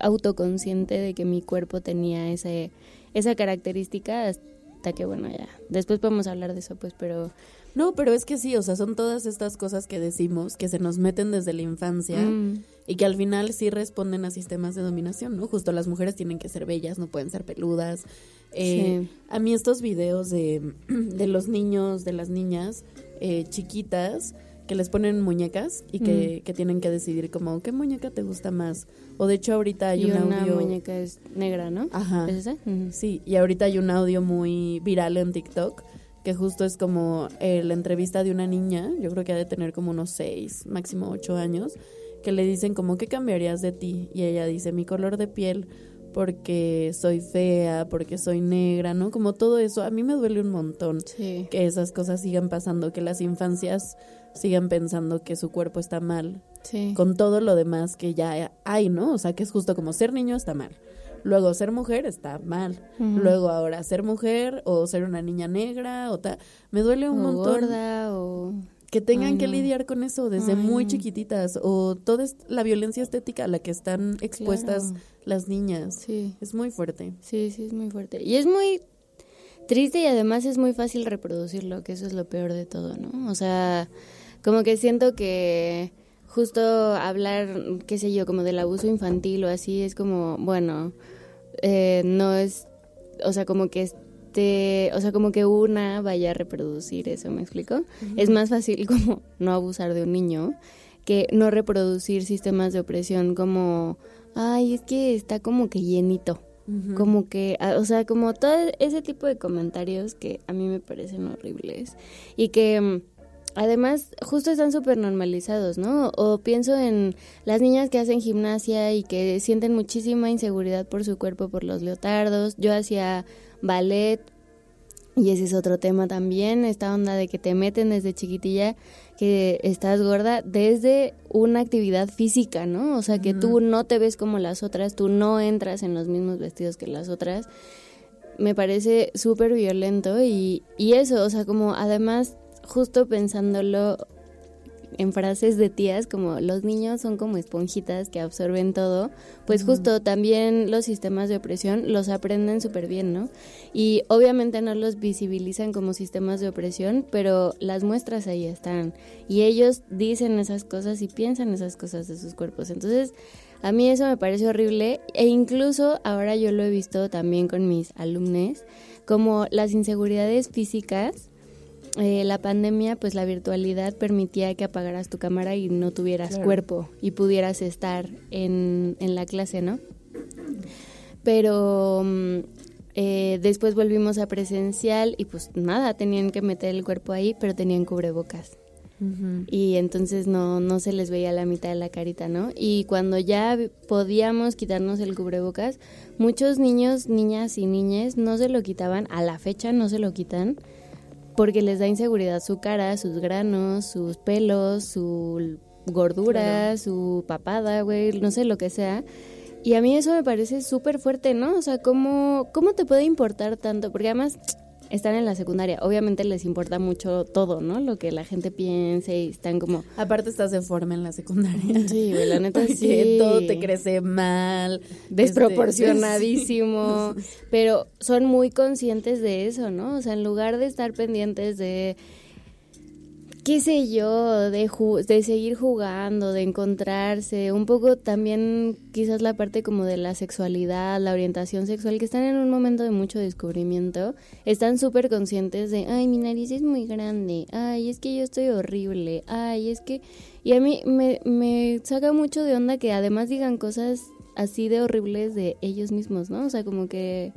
autoconsciente de que mi cuerpo tenía ese, esa característica hasta que, bueno, ya, después podemos hablar de eso, pues, pero... No, pero es que sí, o sea, son todas estas cosas que decimos que se nos meten desde la infancia mm, y que al final sí responden a sistemas de dominación, ¿no? Justo las mujeres tienen que ser bellas, no pueden ser peludas. Eh, Sí. A mí estos videos de, *clears throat* de los niños, de las niñas eh, chiquitas que les ponen muñecas y que, que tienen que decidir como qué muñeca te gusta más. O de hecho ahorita hay y un una audio... muñeca es negra, ¿no? Ajá. ¿Es? Ujú. Sí, y ahorita hay un audio muy viral en TikTok que justo es como eh, la entrevista de una niña, yo creo que ha de tener como unos seis, máximo ocho años, que le dicen como, ¿qué cambiarías de ti? Y ella dice, mi color de piel, porque soy fea, porque soy negra, ¿no? Como todo eso, a mí me duele un montón Sí. que esas cosas sigan pasando, que las infancias sigan pensando que su cuerpo está mal, Sí. con todo lo demás que ya hay, ¿no? O sea, que es justo como ser niño está mal. Luego ser mujer está mal. Luego ahora ser mujer o ser una niña negra o tal. Me duele un o montón gorda o... que tengan Ay, que no. lidiar con eso desde Ay, muy chiquititas o toda la violencia estética a la que están expuestas Claro. las niñas. Sí. Es muy fuerte. Sí, sí, es muy fuerte. Y es muy triste y además es muy fácil reproducirlo, que eso es lo peor de todo, ¿no? O sea, como que siento que justo hablar, qué sé yo, como del abuso infantil o así, es como, bueno, eh, no es, o sea, como que este, o sea, como que una vaya a reproducir eso, ¿me explico? Es más fácil *laughs* como no abusar de un niño que no reproducir sistemas de opresión como, ay, es que está como que llenito, como que, ah, o sea, como todo ese tipo de comentarios que a mí me parecen horribles y que mm, además justo están súper normalizados, ¿no? O pienso en las niñas que hacen gimnasia y que sienten muchísima inseguridad por su cuerpo, por los leotardos. Yo hacía ballet y ese es otro tema también, esta onda de que te meten desde chiquitilla que estás gorda desde una actividad física, ¿no? O sea, que tú no te ves como las otras, tú no entras en los mismos vestidos que las otras. Me parece súper violento y, y eso, o sea, como además, justo pensándolo en frases de tías, como los niños son como esponjitas que absorben todo, pues justo también los sistemas de opresión los aprenden súper bien, ¿no? Y obviamente no los visibilizan como sistemas de opresión, pero las muestras ahí están. Y ellos dicen esas cosas y piensan esas cosas de sus cuerpos. Entonces, a mí eso me parece horrible e incluso ahora yo lo he visto también con mis alumnos, como las inseguridades físicas eh, la pandemia, pues la virtualidad permitía que apagaras tu cámara y no tuvieras Claro. cuerpo y pudieras estar en, en la clase, ¿no? Pero mm, Eh, después volvimos a presencial y pues nada, tenían que meter el cuerpo ahí, pero tenían cubrebocas. Y entonces no, no se les veía la mitad de la carita, ¿no? Y cuando ya podíamos quitarnos el cubrebocas, muchos niños, niñas y niñas no se lo quitaban, a la fecha no se lo quitan, porque les da inseguridad su cara, sus granos, sus pelos, su gordura, su papada, güey, no sé lo que sea. Y a mí eso me parece súper fuerte, ¿no? O sea, ¿cómo, ¿cómo te puede importar tanto? Porque además están en la secundaria, obviamente les importa mucho todo, ¿no? Lo que la gente piense y están como... Aparte estás de forma en la secundaria. *laughs* Sí, güey, la neta *laughs* Porque sí. todo te crece mal. desproporcionadísimo, *laughs* pero son muy conscientes de eso, ¿no? O sea, en lugar de estar pendientes de qué sé yo, de, ju- de seguir jugando, de encontrarse, un poco también quizás la parte como de la sexualidad, la orientación sexual, que están en un momento de mucho descubrimiento, están súper conscientes de, ay, mi nariz es muy grande, ay, es que yo estoy horrible, ay, es que... Y a mí me, me saca mucho de onda que además digan cosas así de horribles de ellos mismos, ¿no? O sea, como que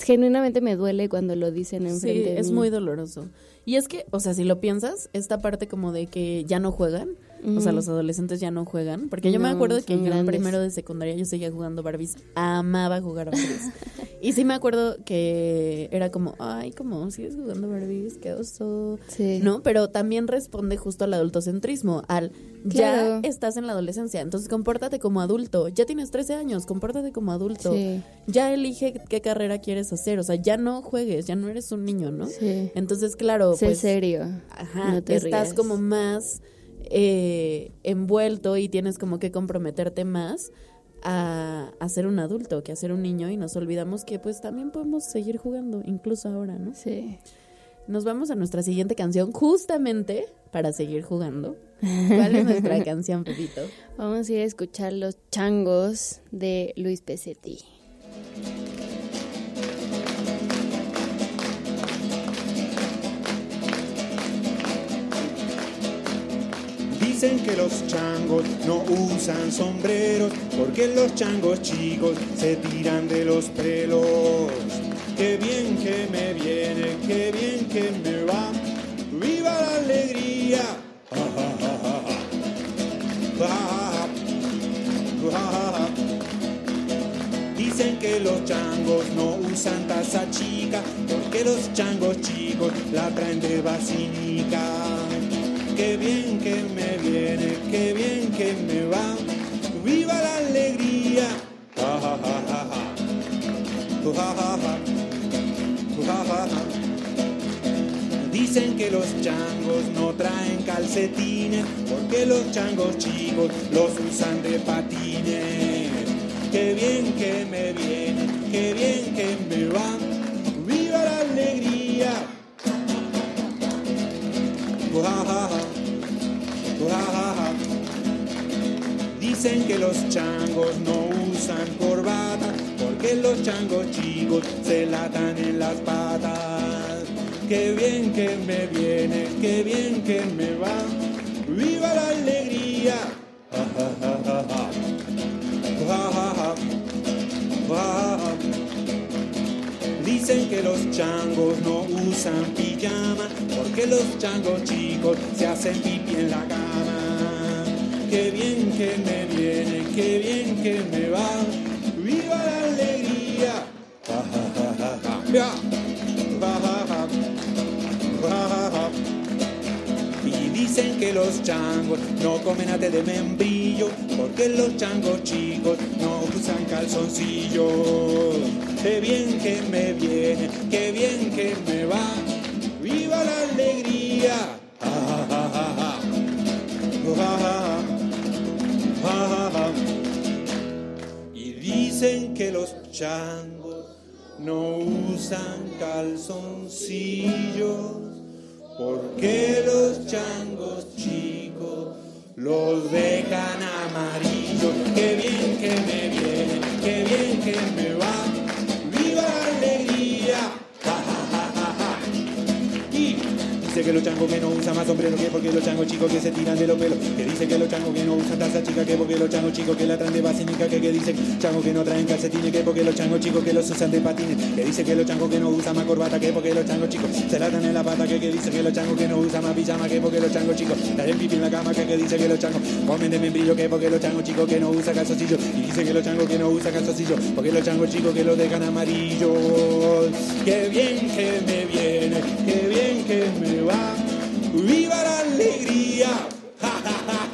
genuinamente me duele cuando lo dicen Sí, enfrente de es mí. muy doloroso. Y es que, o sea, si lo piensas, esta parte como de que ya no juegan, o sea, los adolescentes ya no juegan, porque yo me acuerdo que yo en primero de secundaria yo seguía jugando Barbies, amaba jugar Barbies. *laughs* y sí me acuerdo que era como, ay, como sigues jugando Barbies, qué oso. Sí. ¿No? Pero también responde justo al adultocentrismo, al Claro. ya estás en la adolescencia, entonces compórtate como adulto, ya tienes 13 años, compórtate como adulto. Sí. Ya elige qué carrera quieres hacer, o sea, ya no juegues, ya no eres un niño, ¿no? Sí. Entonces, claro, Sé pues serio. ajá, no te estás como más eh, envuelto y tienes como que comprometerte más a, a ser un adulto que a ser un niño y nos olvidamos que pues también podemos seguir jugando, incluso ahora, ¿no? Sí. Nos vamos a nuestra siguiente canción justamente para seguir jugando. ¿Cuál es nuestra *laughs* canción, Pepito? Vamos a ir a escuchar Los Changos de Luis Pesetti. Dicen que los changos no usan sombreros porque los changos chicos se tiran de los pelos. Qué bien que me viene, qué bien que me va. ¡Viva la alegría! Dicen que los changos no usan taza chica porque los changos chicos la traen de vacinica. Qué bien que me viene, qué bien que me va. ¡Viva la alegría! Dicen que los changos no traen calcetines porque los changos chicos los usan de patines. Qué bien que me viene, qué bien que me va. ¡Viva la alegría! Dicen que los changos no usan corbata porque los changos chicos se latan en las patas. Qué bien que me viene, qué bien que me va. ¡Viva la alegría! Dicen que los changos no usan pijama porque los changos chicos se hacen pipí en la cama. Qué bien que me viene, qué bien que me va. ¡Viva la alegría! Ja, ja, ja. Y dicen que los changos no comen ate de membrillo porque los changos chicos no usan calzoncillos. Qué bien que me viene, qué bien que me va. ¡Viva la alegría! Dicen que los changos no usan calzoncillos porque los changos chicos los dejan amarillos. Qué bien que me viene, qué bien que me va. Dice que los changos que no usan más sombrero que porque los changos chicos que se tiran de los pelos. Que dice que los changos que no usan taza chica que porque los changos chicos que la traen de basínica que que dice changos que no traen calcetines que porque los changos chicos que los usan de patines. Que dice que los changos que no usan más corbata que porque los changos chicos se la dan en la pata que que dice que los changos que no usan más pijama que porque los changos chicos traen pipi en la cama que que dice que los changos comen de membrillo que porque los changos chicos que no usan calzoncillo y dice que los changos que no usan calzoncillo porque los changos chicos que los dejan amarillos. Qué bien que me viene, qué bien que me va. ¡Viva la alegría! *laughs* ¡Ja, ja, ja, ja, ja!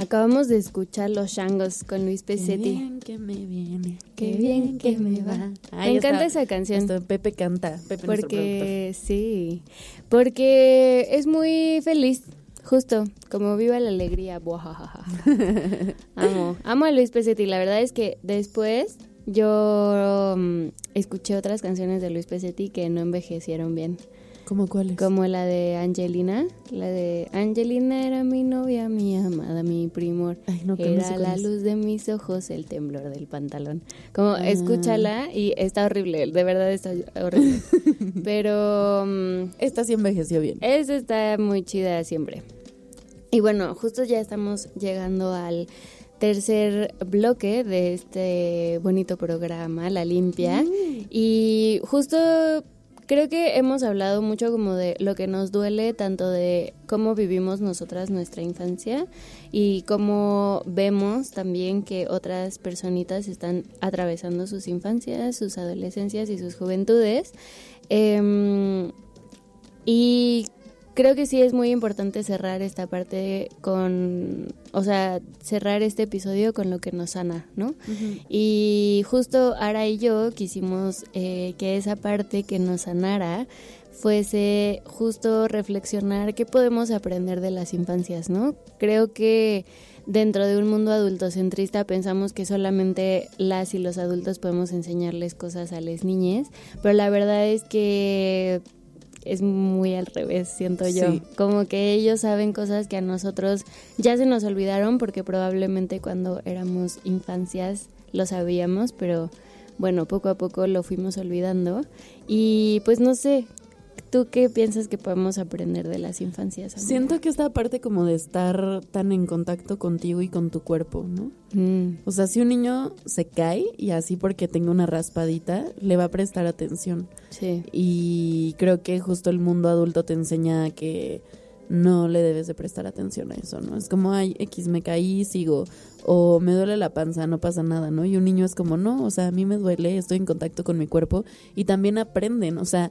Acabamos de escuchar Los Shangos con Luis Qué Pesetti. bien que me viene. Qué bien que me va. Me encanta esa canción. Pepe canta. Pepe Porque sí, porque es muy feliz, justo, como viva la alegría. Buajajaja. *laughs* amo, amo a Luis Pesetti. La verdad es que después yo mm, escuché otras canciones de Luis Pesetti que no envejecieron bien. ¿Cómo cuáles? como la de Angelina, la de Angelina era mi novia, mi amada, mi primor. Ay, no, Era la es. luz de mis ojos, el temblor del pantalón. Como Ah. escúchala y está horrible, de verdad está horrible. *laughs* Pero mm, Esta sí envejeció bien. esa está muy chida siempre. Y bueno, justo ya estamos llegando al tercer bloque de este bonito programa, La Limpia. Y justo creo que hemos hablado mucho como de lo que nos duele, tanto de cómo vivimos nosotras nuestra infancia y cómo vemos también que otras personitas están atravesando sus infancias, sus adolescencias y sus juventudes. Em, y creo que sí es muy importante cerrar esta parte con, o sea, cerrar este episodio con lo que nos sana, ¿no? Y justo Ara y yo quisimos eh, que esa parte que nos sanara fuese justo reflexionar qué podemos aprender de las infancias, ¿no? Creo que dentro de un mundo adultocentrista pensamos que solamente las y los adultos podemos enseñarles cosas a las niñas, pero la verdad es que es muy al revés, siento yo. Sí. Como que ellos saben cosas que a nosotros ya se nos olvidaron porque probablemente cuando éramos infancias lo sabíamos, pero bueno, poco a poco lo fuimos olvidando. Y pues no sé, ¿tú qué piensas que podemos aprender de las infancias? amiga? Siento que esta parte como de estar tan en contacto contigo y con tu cuerpo, ¿no? Mm, O sea, si un niño se cae y así porque tenga una raspadita, le va a prestar atención. sí. Y creo que justo el mundo adulto te enseña que no le debes de prestar atención a eso, ¿no? Es como, ay, X, me caí, sigo. O me duele la panza, no pasa nada, ¿no? Y un niño es como, no, o sea, a mí me duele, estoy en contacto con mi cuerpo. Y también aprenden, o sea,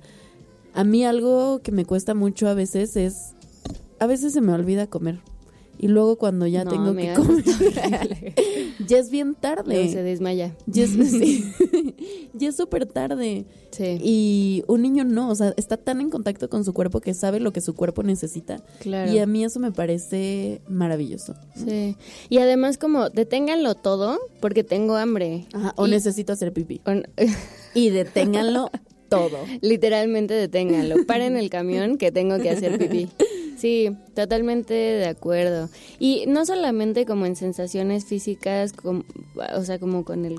a mí algo que me cuesta mucho a veces es, a veces se me olvida comer. Y luego cuando ya No, tengo amiga, que comer, *laughs* *laughs* ya es bien tarde. Se desmaya. Ya es. *laughs* Ya súper tarde. Sí, Y un niño no, o sea, está tan en contacto con su cuerpo que sabe lo que su cuerpo necesita. claro. Y a mí eso me parece maravilloso. Sí. Y además como deténganlo todo porque tengo hambre. Ajá, o Y- necesito hacer pipí. o- Y deténganlo todo. Literalmente deténganlo. Paren el camión que tengo que hacer pipí. Sí, totalmente de acuerdo. Y no solamente como en sensaciones físicas, com- o sea, como con el...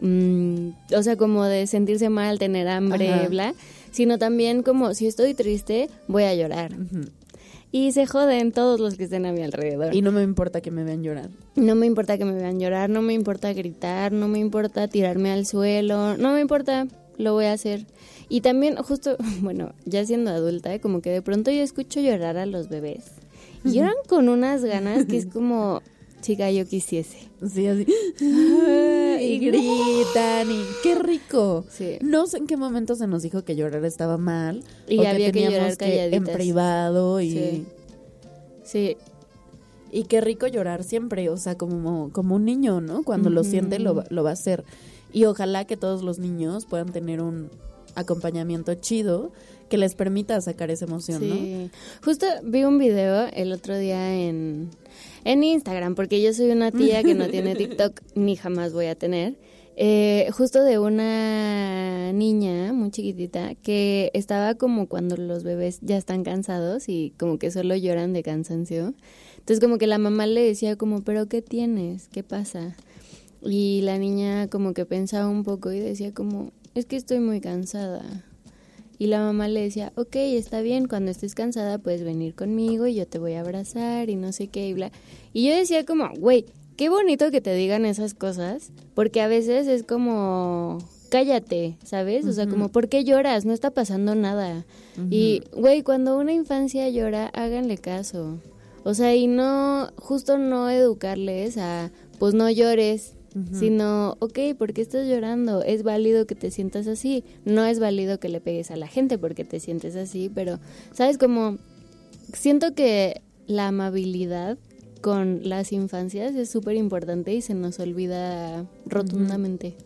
mm, o sea, como de sentirse mal, tener hambre, Ajá. bla, sino también como si estoy triste, voy a llorar. Y se joden todos los que estén a mi alrededor. Y no me importa que me vean llorar. No me importa que me vean llorar, no me importa gritar, no me importa tirarme al suelo, no me importa, lo voy a hacer. Y también, justo, *laughs* bueno, ya siendo adulta, como que de pronto yo escucho llorar a los bebés. Y lloran con unas ganas que es *laughs* como, chica, yo quisiese. Sí, así. y gritan y qué rico. Sí. No sé en qué momento se nos dijo que llorar estaba mal. Y o había que teníamos llorar en calladitas. privado y... Sí. Sí, Y qué rico llorar siempre, o sea, como, como un niño, ¿no? Cuando lo siente lo, lo va a hacer. Y ojalá que todos los niños puedan tener un acompañamiento chido que les permita sacar esa emoción, ¿no? Sí. Justo vi un video el otro día en, en Instagram, porque yo soy una tía que no tiene *laughs* TikTok ni jamás voy a tener. eh, justo de una niña muy chiquitita que estaba como cuando los bebés ya están cansados y como que solo lloran de cansancio. Entonces como que la mamá le decía como, pero ¿qué tienes? ¿Qué pasa? Y la niña como que pensaba un poco y decía como, es que estoy muy cansada. Y la mamá le decía, ok, está bien, cuando estés cansada puedes venir conmigo y yo te voy a abrazar y no sé qué y bla. Y yo decía como, güey, qué bonito que te digan esas cosas, porque a veces es como, cállate, ¿sabes? O sea, como, ¿por qué lloras? No está pasando nada. Y, güey, cuando una infancia llora, háganle caso. O sea, y no, justo no educarles a, pues no llores, sino, ok, ¿por qué estás llorando? Es válido que te sientas así. No es válido que le pegues a la gente porque te sientes así, pero, ¿sabes? Como, siento que la amabilidad con las infancias es súper importante y se nos olvida rotundamente.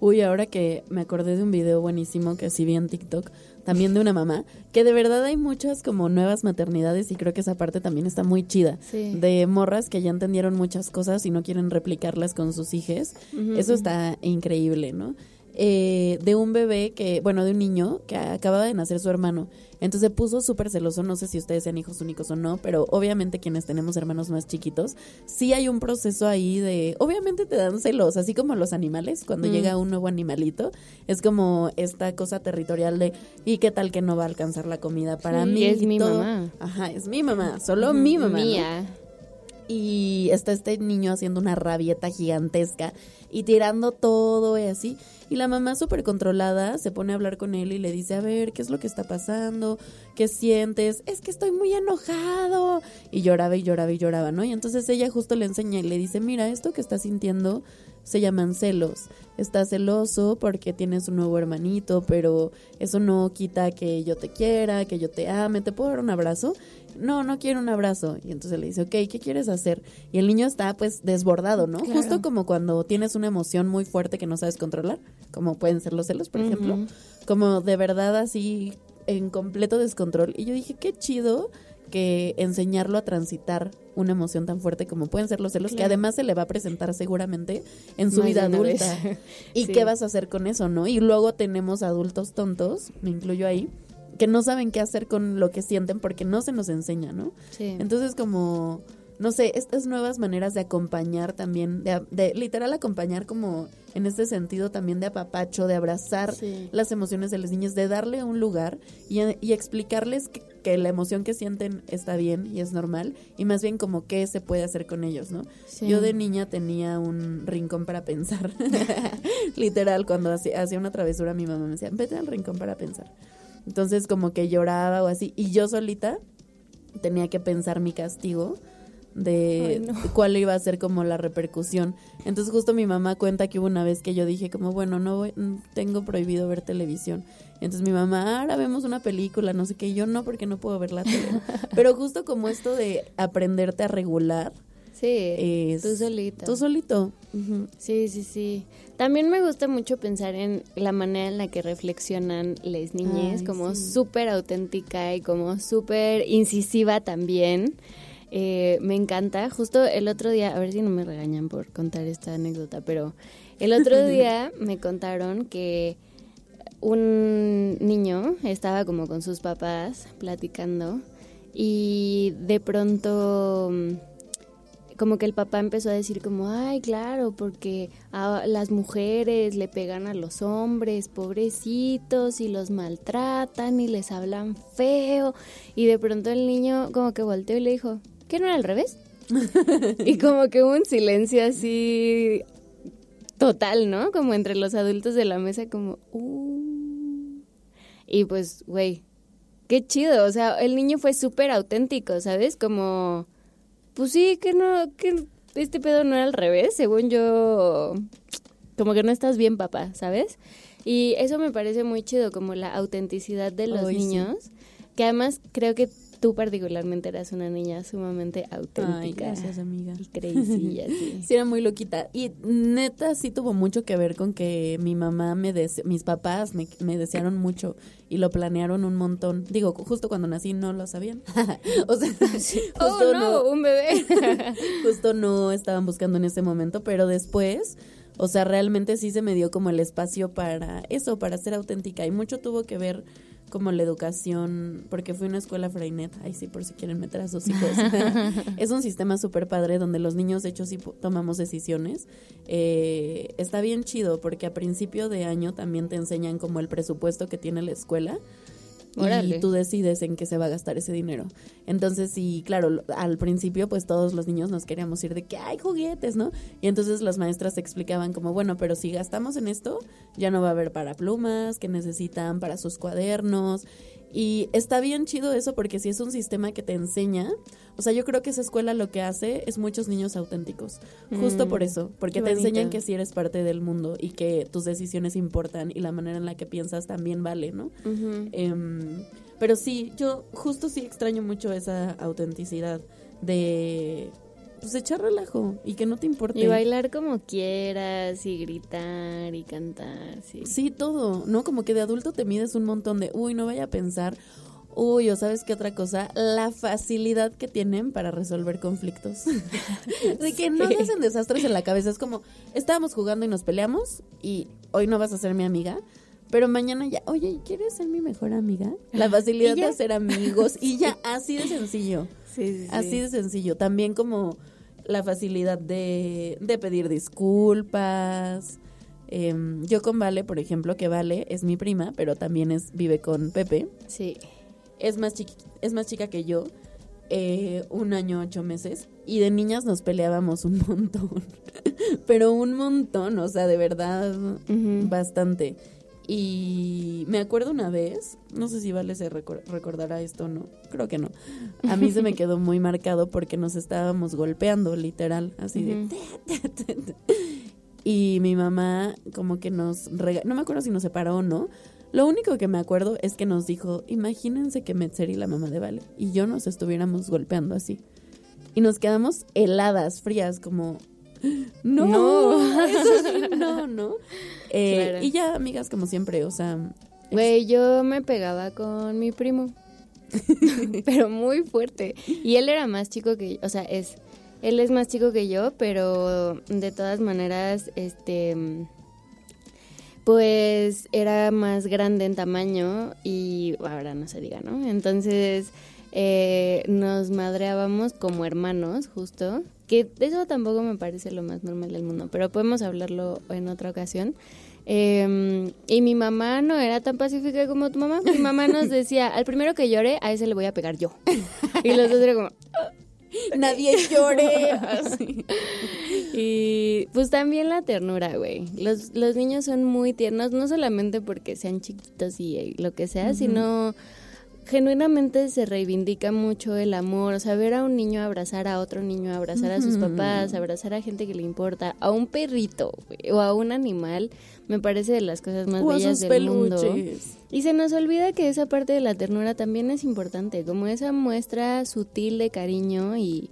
Uy, ahora que me acordé de un video buenísimo que sí vi en TikTok, también de una mamá, que de verdad hay muchas como nuevas maternidades y creo que esa parte también está muy chida. Sí. De morras que ya entendieron muchas cosas y no quieren replicarlas con sus hijos. Eso está increíble, ¿no? Eh, de un bebé que, bueno, de un niño que acababa de nacer su hermano. Entonces se puso súper celoso, no sé si ustedes sean hijos únicos o no, pero obviamente quienes tenemos hermanos más chiquitos, sí hay un proceso ahí de, obviamente te dan celos, así como los animales, cuando Mm. llega un nuevo animalito, es como esta cosa territorial de, ¿y qué tal que no va a alcanzar la comida para Sí, mí? es mi todo? mamá. Ajá, es mi mamá, solo mi mamá. ¿no? Mía. y está este niño haciendo una rabieta gigantesca y tirando todo y así. Y la mamá súper controlada se pone a hablar con él y le dice, a ver, ¿qué es lo que está pasando? ¿Qué sientes? Es que estoy muy enojado. Y lloraba y lloraba y lloraba, ¿no? Y entonces ella justo le enseña y le dice, mira, esto que estás sintiendo se llaman celos. Estás celoso porque tienes un nuevo hermanito, pero eso no quita que yo te quiera, que yo te ame. ¿Te puedo dar un abrazo? No, no quiero un abrazo. Y entonces le dice, ok, ¿qué quieres hacer? Y el niño está pues desbordado, ¿no? Claro. Justo como cuando tienes una emoción muy fuerte que no sabes controlar, como pueden ser los celos, por ejemplo. Como de verdad así en completo descontrol. Y yo dije, qué chido que enseñarlo a transitar una emoción tan fuerte como pueden ser los celos, que además se le va a presentar seguramente en su Más vida vez. adulta. *laughs* *laughs* ¿Y Sí. qué vas a hacer con eso, no? Y luego tenemos adultos tontos, me incluyo ahí, que no saben qué hacer con lo que sienten porque no se nos enseña, ¿no? Sí. Entonces como, no sé, estas nuevas maneras de acompañar también, de, de literal acompañar como en este sentido también de apapacho, de abrazar Sí. las emociones de los niños, de darle un lugar y, y explicarles que, que la emoción que sienten está bien y es normal y más bien como qué se puede hacer con ellos, ¿no? Sí. Yo de niña tenía un rincón para pensar. *laughs* Literal, cuando hacía, hacía una travesura mi mamá me decía, vete al rincón para pensar. Entonces como que lloraba o así y yo solita tenía que pensar mi castigo de Ay, no. cuál iba a ser como la repercusión. Entonces justo mi mamá cuenta que hubo una vez que yo dije como, bueno, no voy- mm, tengo prohibido ver televisión. Entonces mi mamá, ahora vemos una película, no sé qué, y yo no porque no puedo ver la tele. *laughs* Pero justo como esto de aprenderte a regular, Sí, es- tú solita. tú solito. Sí, sí, sí. También me gusta mucho pensar en la manera en la que reflexionan las niñez, Ay, como sí. súper auténtica y como súper incisiva también. Eh, me encanta. Justo el otro día, a ver si no me regañan por contar esta anécdota, pero el otro *laughs* día me contaron que un niño estaba como con sus papás platicando y de pronto mm, como que el papá empezó a decir como, ay, claro, porque a las mujeres le pegan a los hombres, pobrecitos, y los maltratan y les hablan feo. Y de pronto el niño como que volteó y le dijo, ¿qué no era al revés? *laughs* y como que hubo un silencio así total, ¿no? Como entre los adultos de la mesa, como, "Uh". Y pues, güey, qué chido. O sea, el niño fue súper auténtico, ¿sabes? Como, pues sí, que no, que este pedo no era al revés, según yo, como que no estás bien, papá, ¿sabes? Y eso me parece muy chido, como la autenticidad de los Ay, sí. niños, que además creo que tú particularmente eras una niña sumamente auténtica. Ay, gracias, amiga. Y crazy y así. Sí, era muy loquita. Y neta, sí tuvo mucho que ver con que mi mamá me mis papás me, me desearon mucho y lo planearon un montón. Digo, justo cuando nací no lo sabían. *laughs* o sea, *laughs* justo oh, no, un bebé. *laughs* justo no estaban buscando en ese momento, pero después O sea, realmente sí se me dio como el espacio para eso, para ser auténtica. Y mucho tuvo que ver como la educación, porque fui a una escuela Freinet, ahí sí, por si quieren meter a sus hijos. *laughs* es un sistema súper padre donde los niños, de hecho, sí tomamos decisiones. Eh, está bien chido porque a principio de año también te enseñan como el presupuesto que tiene la escuela. Y tú decides en qué se va a gastar ese dinero. Entonces, sí, claro, al principio, pues todos los niños nos queríamos ir de que hay juguetes, ¿no? Y entonces las maestras explicaban como, bueno, pero si gastamos en esto, ya no va a haber para plumas, que necesitan para sus cuadernos. Y está bien chido eso porque si es un sistema que te enseña, o sea, yo creo que esa escuela lo que hace es muchos niños auténticos. Justo Mm, por eso, porque qué te enseñan que sí eres parte del mundo y que tus decisiones importan y la manera en la que piensas también vale, ¿no? Em, pero sí, yo justo sí extraño mucho esa autenticidad de pues echar relajo y que no te importe. Y bailar como quieras y gritar y cantar, sí. Sí, todo, ¿no? Como que de adulto te mides un montón de, uy, no vaya a pensar, uy, o sabes qué otra cosa, la facilidad que tienen para resolver conflictos. *laughs* de que no hacen desastres en la cabeza, es como, estábamos jugando y nos peleamos y hoy no vas a ser mi amiga. Pero mañana ya, oye, ¿quieres ser mi mejor amiga? La *laughs* facilidad de hacer amigos y ya, *laughs* así de sencillo. Sí, sí, sí. Así de sencillo. También como la facilidad de, de pedir disculpas. Em, yo con Vale, por ejemplo, que Vale es mi prima, pero también es vive con Pepe. Sí. Es más, chiqui- es más chica que yo, eh, un año, ocho meses. Y de niñas nos peleábamos un *laughs* montón. pero un montón, o sea, de verdad, bastante. Y me acuerdo una vez, no sé si Vale se recor- recordará esto o no, creo que no. *laughs* A mí se me quedó muy marcado porque nos estábamos golpeando, literal, así de... *laughs* Y mi mamá como que nos rega no me acuerdo si nos separó o no. Lo único que me acuerdo es que nos dijo, imagínense que Metzeri, la mamá de Vale, y yo nos estuviéramos golpeando así. Y nos quedamos heladas, frías, como... No, No. eso sí, no, no. *laughs* Eh, Claro. Y ya, amigas, como siempre, o sea... Güey, yo me pegaba con mi primo. *laughs* pero muy fuerte. Y él era más chico que, o sea, es él es más chico que yo, pero de todas maneras este pues era más grande en tamaño y ahora no se diga, ¿no? Entonces eh, nos madreábamos como hermanos, justo. Que eso tampoco me parece lo más normal del mundo, pero podemos hablarlo en otra ocasión. Eh, y mi mamá no era tan pacífica como tu mamá. Mi mamá nos decía, al primero que llore, a ese le voy a pegar yo. Y los dos era como, *laughs* Nadie llore. Así. Y pues también la ternura, güey. Los, los niños son muy tiernos, no solamente porque sean chiquitos y eh, lo que sea, sino genuinamente se reivindica mucho el amor. O sea, ver a un niño abrazar a otro niño, abrazar a sus papás, abrazar a gente que le importa, a un perrito o a un animal, me parece de las cosas más O bellas del mundo. peluches. Y se nos olvida que esa parte de la ternura también es importante, como esa muestra sutil de cariño y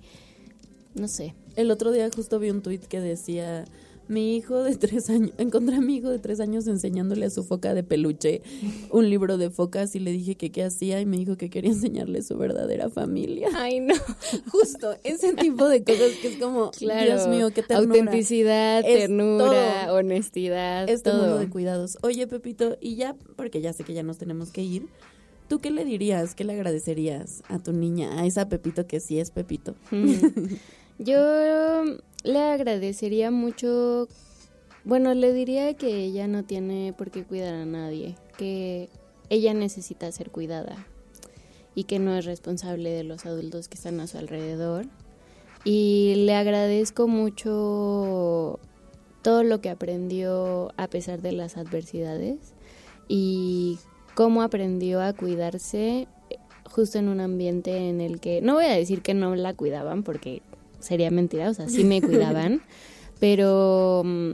no sé. El otro día justo vi un tuit que decía, mi hijo de tres años, encontré a mi hijo de tres años enseñándole a su foca de peluche un libro de focas y le dije que qué hacía y me dijo que quería enseñarle su verdadera familia. Ay, no. *laughs* Justo, ese tipo de cosas que es como, Claro. Dios mío, qué ternura. Autenticidad, Es ternura, todo. honestidad, Este todo. mundo de cuidados. Oye, Pepito, y ya, porque ya sé que ya nos tenemos que ir, ¿tú qué le dirías, qué le agradecerías a tu niña, a esa Pepito que sí es Pepito? *laughs* Yo le agradecería mucho, bueno, le diría que ella no tiene por qué cuidar a nadie, que ella necesita ser cuidada y que no es responsable de los adultos que están a su alrededor. Y le agradezco mucho todo lo que aprendió a pesar de las adversidades y cómo aprendió a cuidarse justo en un ambiente en el que, no voy a decir que no la cuidaban porque sería mentira, o sea, sí me *laughs* cuidaban, pero mm,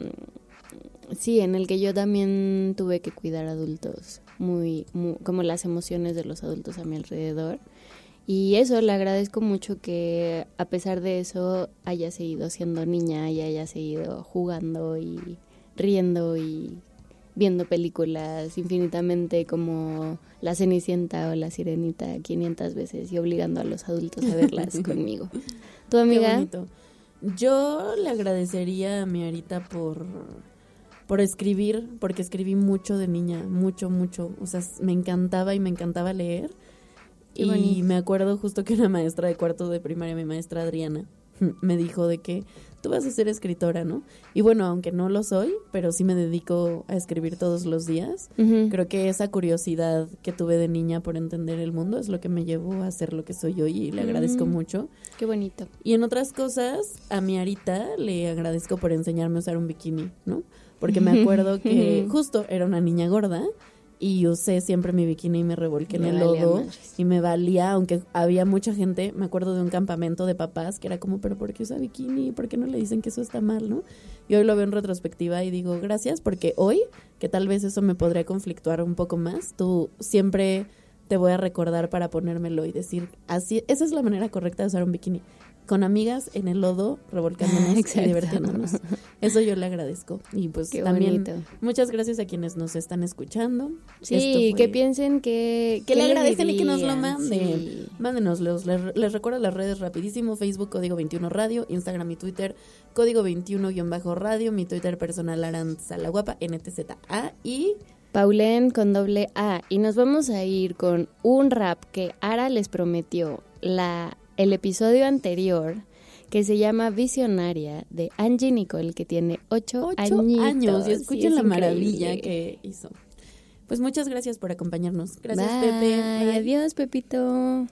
sí, en el que yo también tuve que cuidar adultos, muy, muy, como las emociones de los adultos a mi alrededor. Y eso, le agradezco mucho que a pesar de eso haya seguido siendo niña y haya seguido jugando y riendo y viendo películas infinitamente como La Cenicienta o La Sirenita 500 veces y obligando a los adultos a verlas *laughs* conmigo. ¿Tu Qué amiga? bonito. Yo le agradecería a mi Arita por, por escribir, porque escribí mucho de niña, mucho, mucho. O sea, me encantaba y me encantaba leer. Qué y bonito. me acuerdo justo que una maestra de cuarto de primaria, mi maestra Adriana, *laughs* me dijo de que tú vas a ser escritora, ¿no? Y bueno, aunque no lo soy, pero sí me dedico a escribir todos los días. Ujú. Creo que esa curiosidad que tuve de niña por entender el mundo es lo que me llevó a ser lo que soy hoy y le agradezco Mm. mucho. Qué bonito. Y en otras cosas, a mi Arita le agradezco por enseñarme a usar un bikini, ¿no? Porque me *laughs* acuerdo que justo era una niña gorda y usé siempre mi bikini y me revolqué en el lodo y me valía, aunque había mucha gente, me acuerdo de un campamento de papás que era como, pero ¿por qué usa bikini? ¿Por qué no le dicen que eso está mal, no? Y hoy lo veo en retrospectiva y digo, gracias, porque hoy, que tal vez eso me podría conflictuar un poco más, tú siempre te voy a recordar para ponérmelo y decir, así, esa es la manera correcta de usar un bikini. Con amigas en el lodo, revolcándonos y *laughs* divirtiéndonos. Eso yo le agradezco. Y pues Qué también bonito. muchas gracias a quienes nos están escuchando. Sí, fue- que piensen que... que ¿qué le agradecen y que nos lo manden. Sí. Mándenoslos. Les, les recuerdo las redes rapidísimo. Facebook Código 21 Radio, Instagram y Twitter Código 21-Radio, mi Twitter personal Aranza la Guapa, NTZA y Paulen con doble A. Y nos vamos a ir con un rap que Ara les prometió la, el episodio anterior, que se llama Visionaria, de Angie Nicole, que tiene ocho, ocho añitos. años. Y Sí, escuchen es la maravilla que hizo. Pues muchas gracias por acompañarnos. Gracias, Bye. Pepe. Bye. Adiós, Pepito.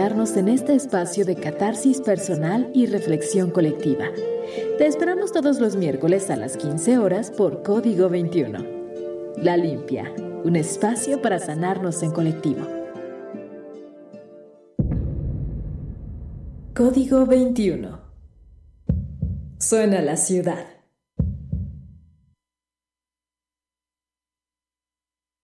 Acompañarnos en este espacio de catarsis personal y reflexión colectiva. Te esperamos todos los miércoles a las 15 horas por Código 21. La Limpia, un espacio para sanarnos en colectivo. Código 21. Suena la ciudad.